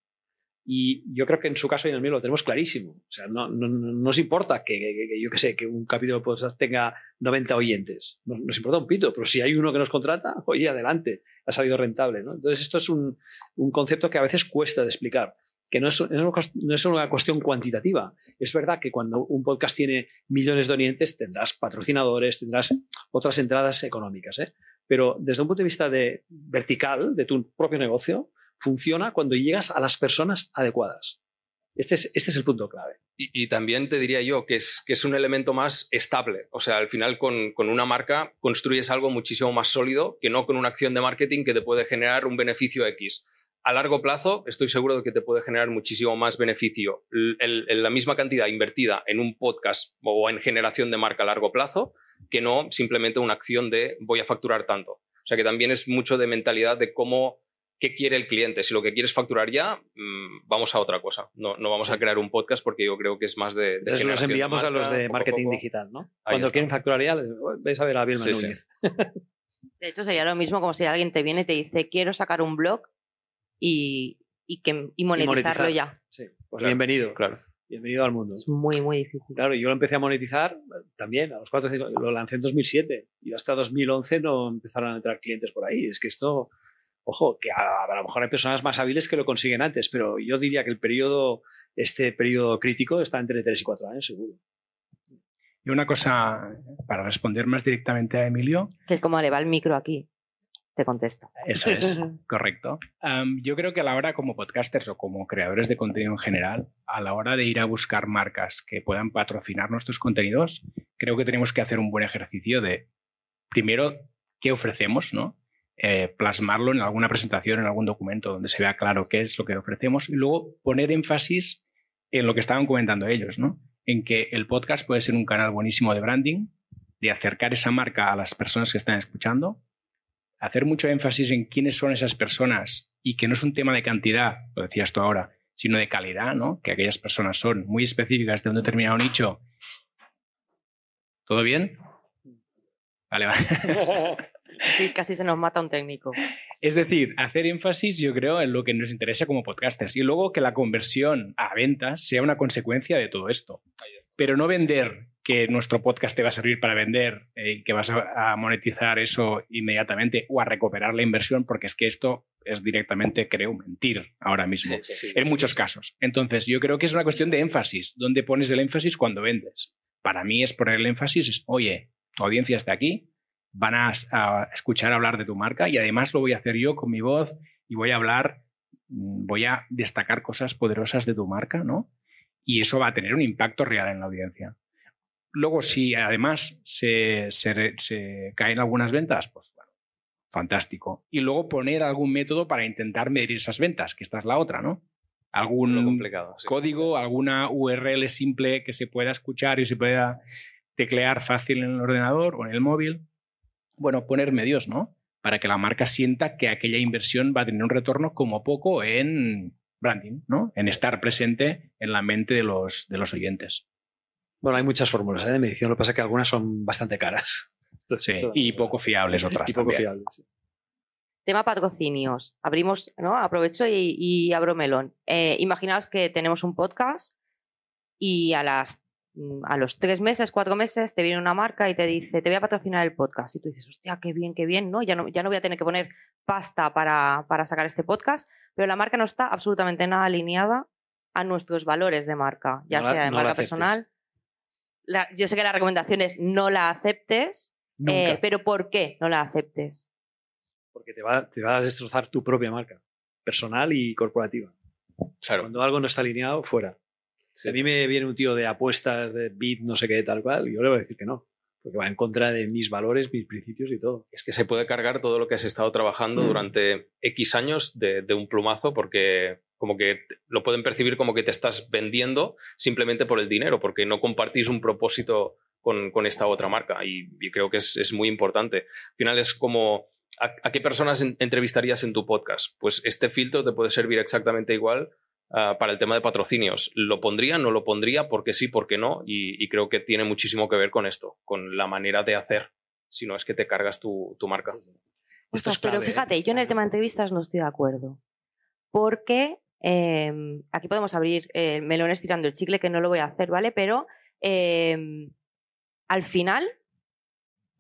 Y yo creo que en su caso y en el mío lo tenemos clarísimo. O sea, no, no, no nos importa que, que, yo que sé, que un capítulo podcast tenga 90 oyentes. Nos, nos, importa un pito, pero si hay uno que nos contrata, oye, adelante, ha salido rentable. ¿no? Entonces, esto es un, un, concepto que a veces cuesta de explicar, que no es, no es una cuestión cuantitativa. Es verdad que cuando un podcast tiene millones de oyentes, tendrás patrocinadores, tendrás otras entradas económicas. ¿eh? Pero desde un punto de vista de vertical, de tu propio negocio, funciona cuando llegas a las personas adecuadas. Este es, este es el punto clave. Y, también te diría yo que es, un elemento más estable. O sea, al final con, con, una marca construyes algo muchísimo más sólido que no con una acción de marketing que te puede generar un beneficio X. A largo plazo estoy seguro de que te puede generar muchísimo más beneficio el, el, la misma cantidad invertida en un podcast o en generación de marca a largo plazo que no simplemente una acción de voy a facturar tanto. O sea que también es mucho de mentalidad de cómo qué quiere el cliente. Si lo que quiere es facturar ya, mmm, vamos a otra cosa. No, no vamos sí. a crear un podcast porque yo creo que es más de. de los enviamos de marca, a los de marketing poco, digital, ¿no? Cuando está. quieren facturar ya, ves a ver a Vilma sí, Núñez. Sí. De hecho, sería lo mismo como si alguien te viene y te dice, quiero sacar un blog y, y, que, y monetizarlo y ya. Sí, pues claro, bienvenido. Claro. Bienvenido al mundo. Es muy, muy difícil. Claro, yo lo empecé a monetizar también, a los 4 lo lancé en 2007 y hasta 2011 no empezaron a entrar clientes por ahí. Es que esto, ojo, que a, a, lo mejor hay personas más hábiles que lo consiguen antes, pero yo diría que el periodo, este periodo crítico está entre 3 y 4 años seguro. Y una cosa, para responder más directamente a Emilio. Que es como le va el micro aquí te contesta. Eso es, correcto. Um, yo creo que a la hora, como podcasters o como creadores de contenido en general, a la hora de ir a buscar marcas que puedan patrocinar nuestros contenidos, creo que tenemos que hacer un buen ejercicio de, primero, qué ofrecemos, ¿no? Eh, plasmarlo en alguna presentación, en algún documento donde se vea claro qué es lo que ofrecemos y luego poner énfasis en lo que estaban comentando ellos, ¿no? En que el podcast puede ser un canal buenísimo de branding, de acercar esa marca a las personas que están escuchando, hacer mucho énfasis en quiénes son esas personas y que no es un tema de cantidad, lo decías tú ahora, sino de calidad, ¿no? Que aquellas personas son muy específicas de un determinado nicho. ¿Todo bien? Vale, vale. Sí, casi se nos mata un técnico. Es decir, hacer énfasis, yo creo, en lo que nos interesa como podcasters y luego que la conversión a ventas sea una consecuencia de todo esto. Pero no vender que nuestro podcast te va a servir para vender y eh, que vas a, a, monetizar eso inmediatamente o a recuperar la inversión, porque es que esto es directamente, creo, mentir ahora mismo, sí, sí, sí. en muchos casos. Entonces, yo creo que es una cuestión de énfasis. ¿Dónde pones el énfasis cuando vendes? Para mí es poner el énfasis, es, oye, tu audiencia está aquí, van a, a escuchar hablar de tu marca y además lo voy a hacer yo con mi voz y voy a hablar, mm, voy a destacar cosas poderosas de tu marca, ¿no? Y eso va a tener un impacto real en la audiencia. Luego, si además se, se, se, caen algunas ventas, pues bueno, fantástico. Y luego poner algún método para intentar medir esas ventas, que esta es la otra, ¿no? Algún sí. código, alguna URL simple que se pueda escuchar y se pueda teclear fácil en el ordenador o en el móvil. Bueno, poner medios, ¿no? Para que la marca sienta que aquella inversión va a tener un retorno como poco en branding, ¿no? En estar presente en la mente de los, de los oyentes. Bueno, hay muchas fórmulas ¿eh? de medición, lo que pasa es que algunas son bastante caras. Entonces, sí, y poco fiables otras. Y poco fiables. Sí. Tema patrocinios. Abrimos, ¿no? Aprovecho y, y abro melón. Eh, imaginaos que tenemos un podcast y a las a los tres meses, cuatro meses, te viene una marca y te dice, te voy a patrocinar el podcast. Y tú dices, hostia, qué bien, qué bien, ¿no? Ya no, ya no voy a tener que poner pasta para, para sacar este podcast, pero la marca no está absolutamente nada alineada a nuestros valores de marca, ya no sea de no marca personal. La, yo sé que la recomendación es no la aceptes, eh, pero ¿por qué no la aceptes? Porque te va, te va a destrozar tu propia marca, personal y corporativa. Claro. Cuando algo no está alineado, fuera. Si a mí me viene un tío de apuestas, de bit, no sé qué, tal cual, yo le voy a decir que no. Porque va en contra de mis valores, mis principios y todo. Es que se puede cargar todo lo que has estado trabajando mm. durante X años de, de, un plumazo porque como que lo pueden percibir como que te estás vendiendo simplemente por el dinero, porque no compartís un propósito con, con esta otra marca y, y creo que es, es, muy importante. Al final es como, ¿a, a qué personas entrevistarías en tu podcast? Pues este filtro te puede servir exactamente igual Uh, para el tema de patrocinios. ¿Lo pondría? ¿No lo pondría? Porque sí, porque no. Y, y, creo que tiene muchísimo que ver con esto, con la manera de hacer, si no es que te cargas tu, tu marca. Ostras, pero fíjate, yo en el tema de entrevistas no estoy de acuerdo. Porque eh, aquí podemos abrir eh, melones tirando el chicle, que no lo voy a hacer, ¿vale? Pero eh, al final,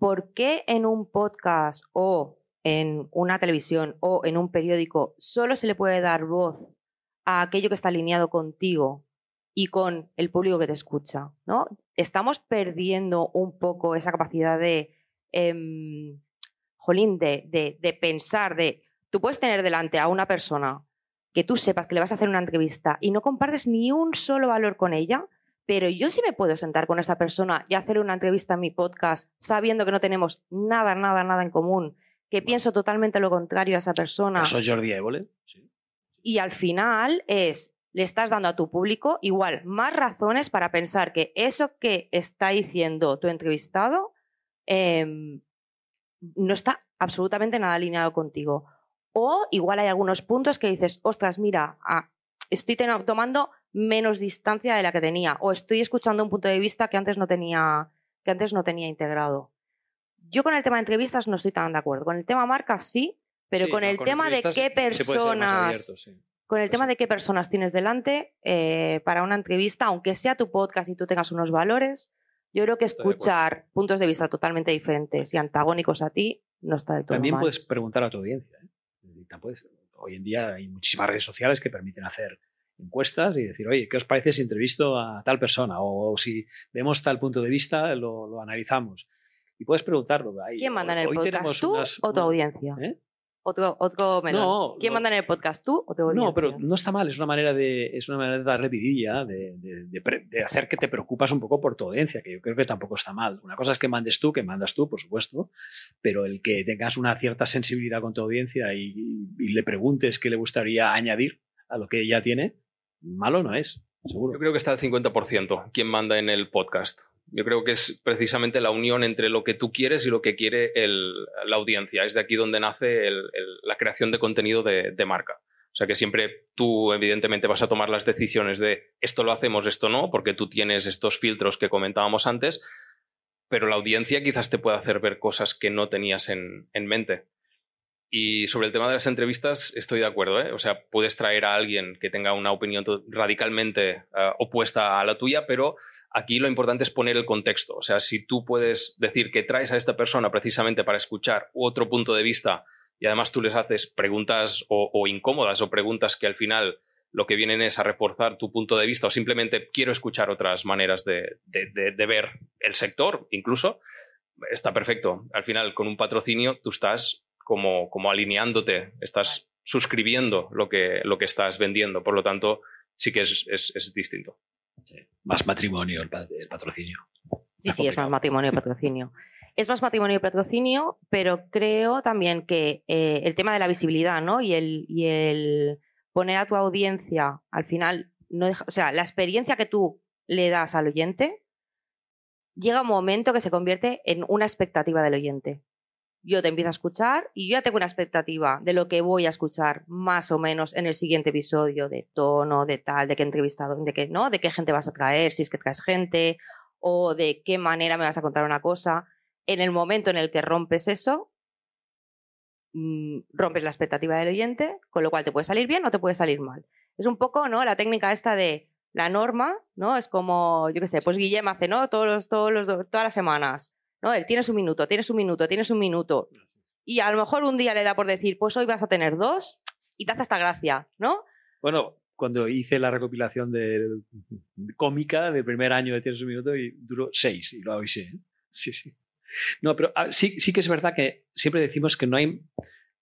¿por qué en un podcast o en una televisión o en un periódico solo se le puede dar voz a aquello que está alineado contigo y con el público que te escucha, ¿no? Estamos perdiendo un poco esa capacidad de, eh, jolín, de, de, de, pensar, de, tú puedes tener delante a una persona que tú sepas que le vas a hacer una entrevista y no compartes ni un solo valor con ella, pero yo sí me puedo sentar con esa persona y hacer una entrevista en mi podcast sabiendo que no tenemos nada, nada, nada en común, que pienso totalmente lo contrario a esa persona. Eso es Jordi Évole. Sí y al final es, le estás dando a tu público igual más razones para pensar que eso que está diciendo tu entrevistado eh, no está absolutamente nada alineado contigo. O igual hay algunos puntos que dices, ostras, mira, ah, estoy tomando menos distancia de la que tenía o estoy escuchando un punto de vista que antes no tenía, que antes no tenía integrado. Yo con el tema de entrevistas no estoy tan de acuerdo. Con el tema marcas sí, pero sí, con el con tema de qué personas, abierto, sí. con el pues tema de qué personas tienes delante eh, para una entrevista, aunque sea tu podcast y tú tengas unos valores, yo creo que escuchar de puntos de vista totalmente diferentes y antagónicos a ti no está del todo También mal. puedes preguntar a tu audiencia. ¿eh? Hoy en día hay muchísimas redes sociales que permiten hacer encuestas y decir, oye, ¿qué os parece si entrevisto a tal persona? O, o si vemos tal punto de vista, lo, lo analizamos. Y puedes preguntarlo. Ahí, ¿Quién manda en el podcast, tú unas, o tu audiencia? ¿eh? Otro, otro melón. No, ¿Quién no, manda en el podcast, tú o te voy No, pero no está mal, es una manera de, es una manera de darle vidilla, de, de, de, de, hacer que te preocupas un poco por tu audiencia, que yo creo que tampoco está mal. Una cosa es que mandes tú, que mandas tú, por supuesto, pero el que tengas una cierta sensibilidad con tu audiencia y, y le preguntes qué le gustaría añadir a lo que ella tiene, malo no es, seguro. Yo creo que está al 50% quien manda en el podcast. Yo creo que es precisamente la unión entre lo que tú quieres y lo que quiere el, la audiencia. Es de aquí donde nace el, el, la creación de contenido de, de, marca. O sea que siempre tú, evidentemente, vas a tomar las decisiones de esto lo hacemos, esto no, porque tú tienes estos filtros que comentábamos antes, pero la audiencia quizás te pueda hacer ver cosas que no tenías en, en mente. Y sobre el tema de las entrevistas, estoy de acuerdo. ¿eh? O sea, puedes traer a alguien que tenga una opinión radicalmente uh, opuesta a la tuya, pero aquí lo importante es poner el contexto. O sea, si tú puedes decir que traes a esta persona precisamente para escuchar otro punto de vista y además tú les haces preguntas o, o incómodas o preguntas que al final lo que vienen es a reforzar tu punto de vista o simplemente quiero escuchar otras maneras de, de, de, de ver el sector, incluso, está perfecto. Al final, con un patrocinio, tú estás como, como alineándote, estás suscribiendo lo que, lo que estás vendiendo. Por lo tanto, sí que es, es, es distinto. Sí. Más matrimonio el, el patrocinio. Sí, sí, es más matrimonio el patrocinio. Es más matrimonio y patrocinio, pero creo también que eh, el tema de la visibilidad, ¿no? Y el, y el poner a tu audiencia, al final, no deja, o sea, la experiencia que tú le das al oyente, llega un momento que se convierte en una expectativa del oyente yo te empiezo a escuchar y yo ya tengo una expectativa de lo que voy a escuchar más o menos en el siguiente episodio, de tono, de tal, de qué entrevistado, de qué, ¿no? De qué gente vas a traer, si es que traes gente, o de qué manera me vas a contar una cosa. En el momento en el que rompes eso, mmm, rompes la expectativa del oyente, con lo cual te puede salir bien o te puede salir mal. Es un poco, ¿no? La técnica esta de la norma, ¿no? Es como, yo qué sé, pues Guillem hace, ¿no? Todos los, todos los, todas las semanas ¿no? Él tiene su minuto, tiene su minuto, tiene su minuto. Y a lo mejor un día le da por decir, pues hoy vas a tener dos y te hace esta gracia, ¿no? Bueno, cuando hice la recopilación de, de cómica del primer año de Tiene su minuto y duró seis y lo avisé. ¿eh? Sí, sí. No, pero ah, sí, sí que es verdad que siempre decimos que no hay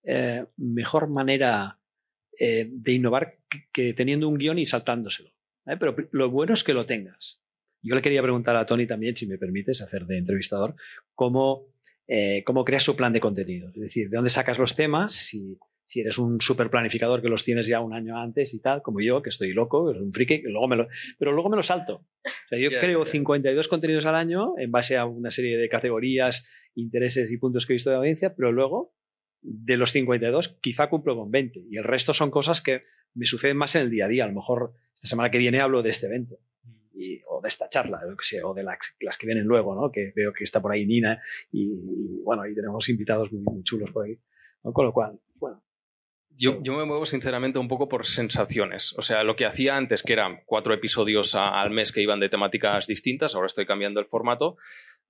eh, mejor manera eh, de innovar que, que, teniendo un guion y saltándoselo. Pero lo bueno es que lo tengas. Yo le quería preguntar a Tony también, si me permites, hacer de entrevistador, cómo, eh, cómo creas su plan de contenido. Es decir, de dónde sacas los temas, si, si eres un super planificador que los tienes ya un año antes y tal, como yo, que estoy loco, es un friki, luego me lo, pero luego me lo salto. O sea, yo creo 52 contenidos al año en base a una serie de categorías, intereses y puntos que he visto de audiencia, pero luego de los 52 quizá cumplo con 20 y el resto son cosas que me suceden más en el día a día. A lo mejor esta semana que viene hablo de este evento. O de esta charla, o de las, que vienen luego, ¿no? que veo que está por ahí Nina y, bueno, ahí tenemos invitados muy, muy chulos por ahí. Con lo cual, bueno, yo, yo, me muevo sinceramente un poco por sensaciones. O sea, lo que hacía antes, que eran cuatro episodios al mes que iban de temáticas distintas, ahora estoy cambiando el formato.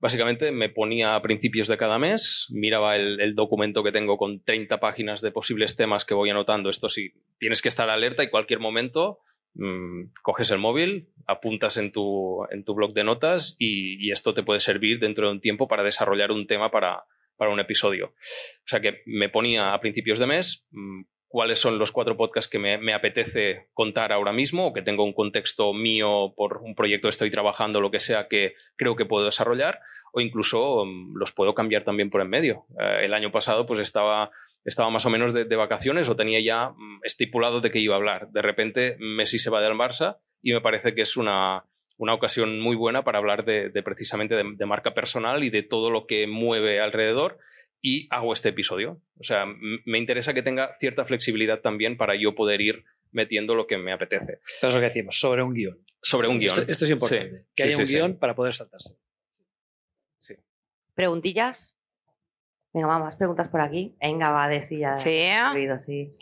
Básicamente me ponía a principios de cada mes, miraba el, documento que tengo con 30 páginas de posibles temas que voy anotando. Esto sí, tienes que estar alerta y cualquier momento coges el móvil, apuntas en tu, en tu blog de notas y, esto te puede servir dentro de un tiempo para desarrollar un tema para, para un episodio. O sea que me ponía a principios de mes mmm, cuáles son los cuatro podcasts que me, apetece contar ahora mismo o que tengo un contexto mío por un proyecto que estoy trabajando, lo que sea, que creo que puedo desarrollar o incluso mm, los puedo cambiar también por en medio. Eh, el año pasado pues estaba, estaba más o menos de, vacaciones o tenía ya mm, estipulado de qué iba a hablar. De repente Messi se va del Barça y me parece que es una, una ocasión muy buena para hablar de, precisamente de marca personal y de todo lo que mueve alrededor y hago este episodio. O sea, me interesa que tenga cierta flexibilidad también para yo poder ir metiendo lo que me apetece. Esto es lo que decimos, sobre un guion. Sobre un guion. Esto, es importante, que haya un guion para poder saltarse. Sí. ¿Preguntillas? Venga, más preguntas por aquí. Venga, va, de sí, ya. Sí. sí.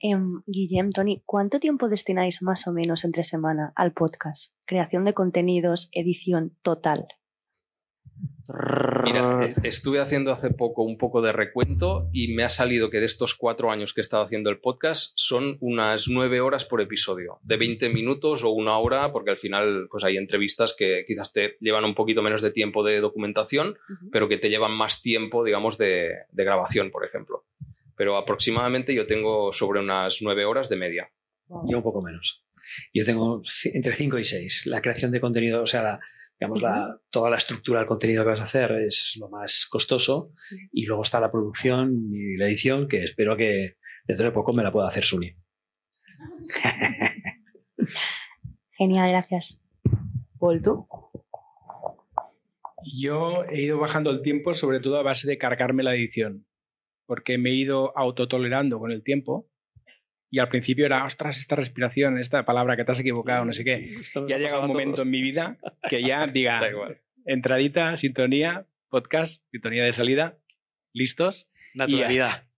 Em, Guillem, Tony, ¿cuánto tiempo destináis más o menos entre semana al podcast? Creación de contenidos, edición total. Mira, estuve haciendo hace poco un poco de recuento y me ha salido que de estos cuatro años que he estado haciendo el podcast son unas nueve horas por episodio, de 20 minutos o una hora, porque al final pues hay entrevistas que quizás te llevan un poquito menos de tiempo de documentación, pero que te llevan más tiempo, digamos, de grabación, por ejemplo pero aproximadamente yo tengo sobre unas nueve horas de media. Yo un poco menos. Yo tengo entre cinco y seis. La creación de contenido, o sea, digamos, la, toda la estructura del contenido que vas a hacer es lo más costoso y luego está la producción y la edición que espero que dentro de poco me la pueda hacer Suni. Genial, gracias. Paul, ¿tú? Yo he ido bajando el tiempo sobre todo a base de cargarme la edición porque me he ido autotolerando con el tiempo. Y al principio era, ostras, esta respiración, esta palabra que te has equivocado, no sé qué. Ya ha llegado un momento en mi vida que ya diga, entradita, sintonía, podcast, sintonía de salida, listos. Naturalidad.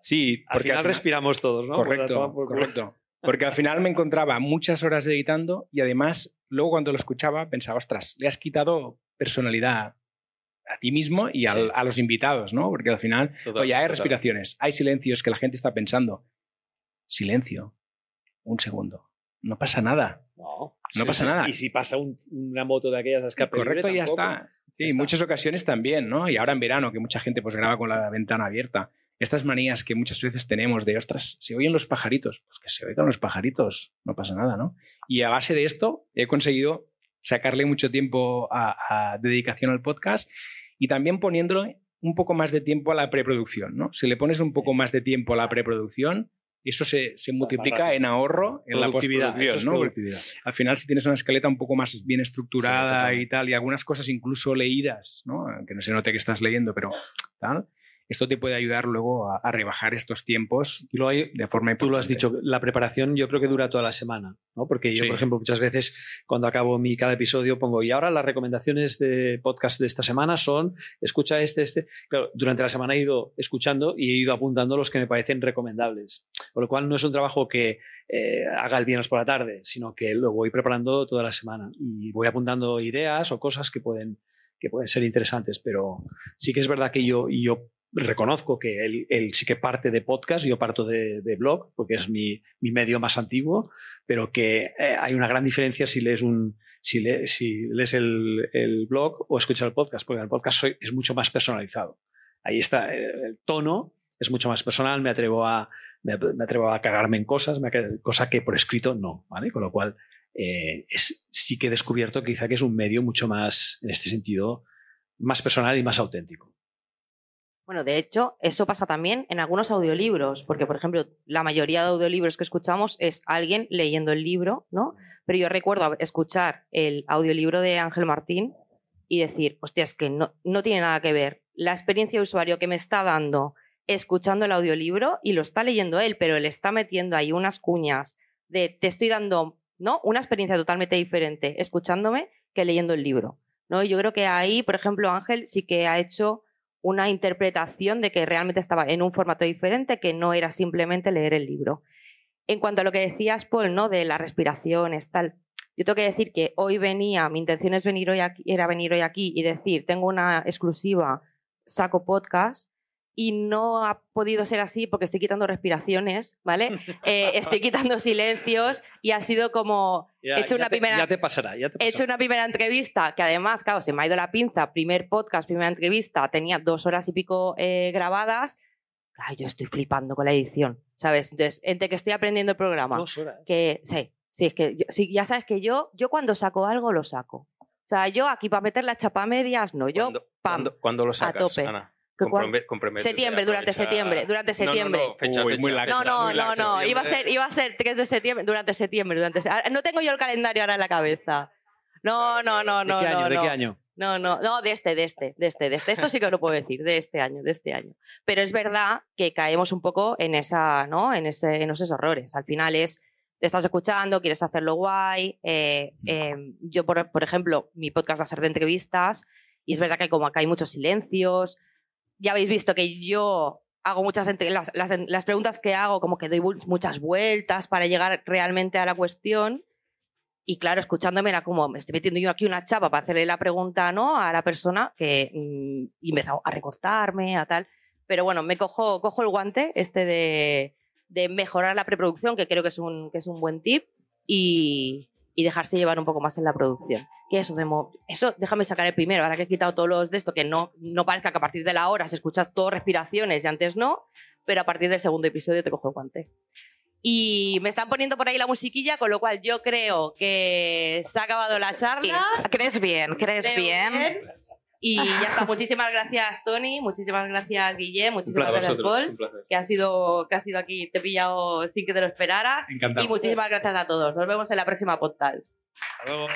Sí, porque al final, respiramos todos, ¿no? Correcto, correcto. Porque al final me encontraba muchas horas editando y además, luego cuando lo escuchaba, pensaba, ostras, le has quitado personalidad, a ti mismo y a los invitados, ¿no? Porque al final, oye, hay respiraciones, hay silencios que la gente está pensando. Silencio. Un segundo. No pasa nada. No, no pasa nada. Y si pasa una moto de aquellas a escape Correcto, ya está. Sí, en muchas ocasiones también, ¿no? Y ahora en verano, que mucha gente pues graba con la ventana abierta. Estas manías que muchas veces tenemos de, ostras, ¿se oyen los pajaritos? Pues que se oigan los pajaritos, no pasa nada, ¿no? Y a base de esto he conseguido sacarle mucho tiempo a, dedicación al podcast y también poniéndole un poco más de tiempo a la preproducción. ¿no? Si le pones un poco más de tiempo a la preproducción, eso se, multiplica en ahorro en la postproducción. ¿no? Al final, si tienes una escaleta un poco más bien estructurada y tal, y algunas cosas incluso leídas, ¿no? que no se note que estás leyendo, pero tal, esto te puede ayudar luego a, rebajar estos tiempos y lo hay, de forma importante. Tú lo has dicho, la preparación yo creo que dura toda la semana, ¿no? Porque yo, por ejemplo, muchas veces cuando acabo mi cada episodio pongo, y ahora las recomendaciones de podcast de esta semana son, escucha este, este. Claro, durante la semana he ido escuchando y he ido apuntando los que me parecen recomendables. Con lo cual no es un trabajo que eh, haga el viernes por la tarde, sino que lo voy preparando toda la semana y voy apuntando ideas o cosas que pueden que pueden ser interesantes, pero sí que es verdad que yo, yo reconozco que él, sí que parte de podcast, yo parto de, blog, porque es mi, medio más antiguo, pero que eh, hay una gran diferencia si lees, un, si, lees el, blog o escuchas el podcast, porque el podcast es mucho más personalizado. Ahí está, eh, el, tono es mucho más personal, me atrevo a, me, atrevo a cagarme en cosas, cosa que por escrito no, ¿vale? Con lo cual, eh, sí que he descubierto quizá que es un medio mucho más, en este sentido, más personal y más auténtico. Bueno, de hecho, eso pasa también en algunos audiolibros, porque, por ejemplo, la mayoría de audiolibros que escuchamos es alguien leyendo el libro, ¿no? Pero yo recuerdo escuchar el audiolibro de Ángel Martín y decir, hostia, es que no, no tiene nada que ver la experiencia de usuario que me está dando escuchando el audiolibro y lo está leyendo él, pero él está metiendo ahí unas cuñas de te estoy dando, ¿no? Una experiencia totalmente diferente escuchándome que leyendo el libro, ¿no? Y yo creo que ahí, por ejemplo, Ángel sí que ha hecho una interpretación de que realmente estaba en un formato diferente, que no era simplemente leer el libro. En cuanto a lo que decías, Paul, ¿no? De las respiraciones, tal. Yo tengo que decir que hoy venía, mi intención es venir hoy aquí, era venir hoy aquí y decir, tengo una exclusiva, saco podcast, y no ha podido ser así porque estoy quitando respiraciones, ¿vale? Eh, estoy quitando silencios y ha sido como he hecho una primera ya te pasará, ya te he hecho una primera entrevista que además, claro, se me ha ido la pinza, primer podcast, primera entrevista, tenía dos horas y pico eh, grabadas. Ay, yo estoy flipando con la edición, ¿sabes? Entonces, entre que estoy aprendiendo el programa, dos horas. que sí, sí, es que sí, ya sabes que yo, yo cuando saco algo lo saco. O sea, yo aquí para meter la chapa medias, no, yo pam, ¿Cuándo, lo sacas, a tope. Ana? Septiembre, durante septiembre, durante septiembre. No, no, no, no, iba a ser, iba a ser 3 de septiembre, durante septiembre, durante No tengo yo el calendario ahora en la cabeza. No, no, no, no. ¿De qué año? No, ¿De qué año? No, no, no, de este, de este, de este, de este. Esto sí que lo puedo decir, de este año, de este año. Pero es verdad que caemos un poco en esa, ¿no? En, ese, en esos errores. Al final es, te estás escuchando, quieres hacerlo guay. Eh, em, yo, por, por ejemplo, mi podcast va a ser de entrevistas y es verdad que como acá hay muchos silencios, ya habéis visto que yo hago muchas las, las, preguntas que hago como que doy muchas vueltas para llegar realmente a la cuestión. Y claro escuchándome era como me estoy metiendo yo aquí una chapa para hacerle la pregunta no a la persona que mm, empezó a recortarme a tal. Pero bueno me cojo cojo el guante este de, de mejorar la preproducción que creo que es un que es un buen tip y, y dejarse llevar un poco más en la producción. Que eso, eso déjame sacar el primero, ahora que he quitado todos los de esto, que no, no parezca que a partir de la hora se escucha todo respiraciones y antes no, pero a partir del segundo episodio te cojo el guante. Y me están poniendo por ahí la musiquilla, con lo cual yo creo que se ha acabado la charla. ¿Crees bien? ¿Crees bien? Y ya está. Muchísimas gracias, Tony. Muchísimas gracias, Guillem. Muchísimas gracias, Paul. Que ha, sido, que ha sido aquí, te he pillado sin que te lo esperaras. Encantado. Y muchísimas gracias a todos. Nos vemos en la próxima podcast. Hasta luego.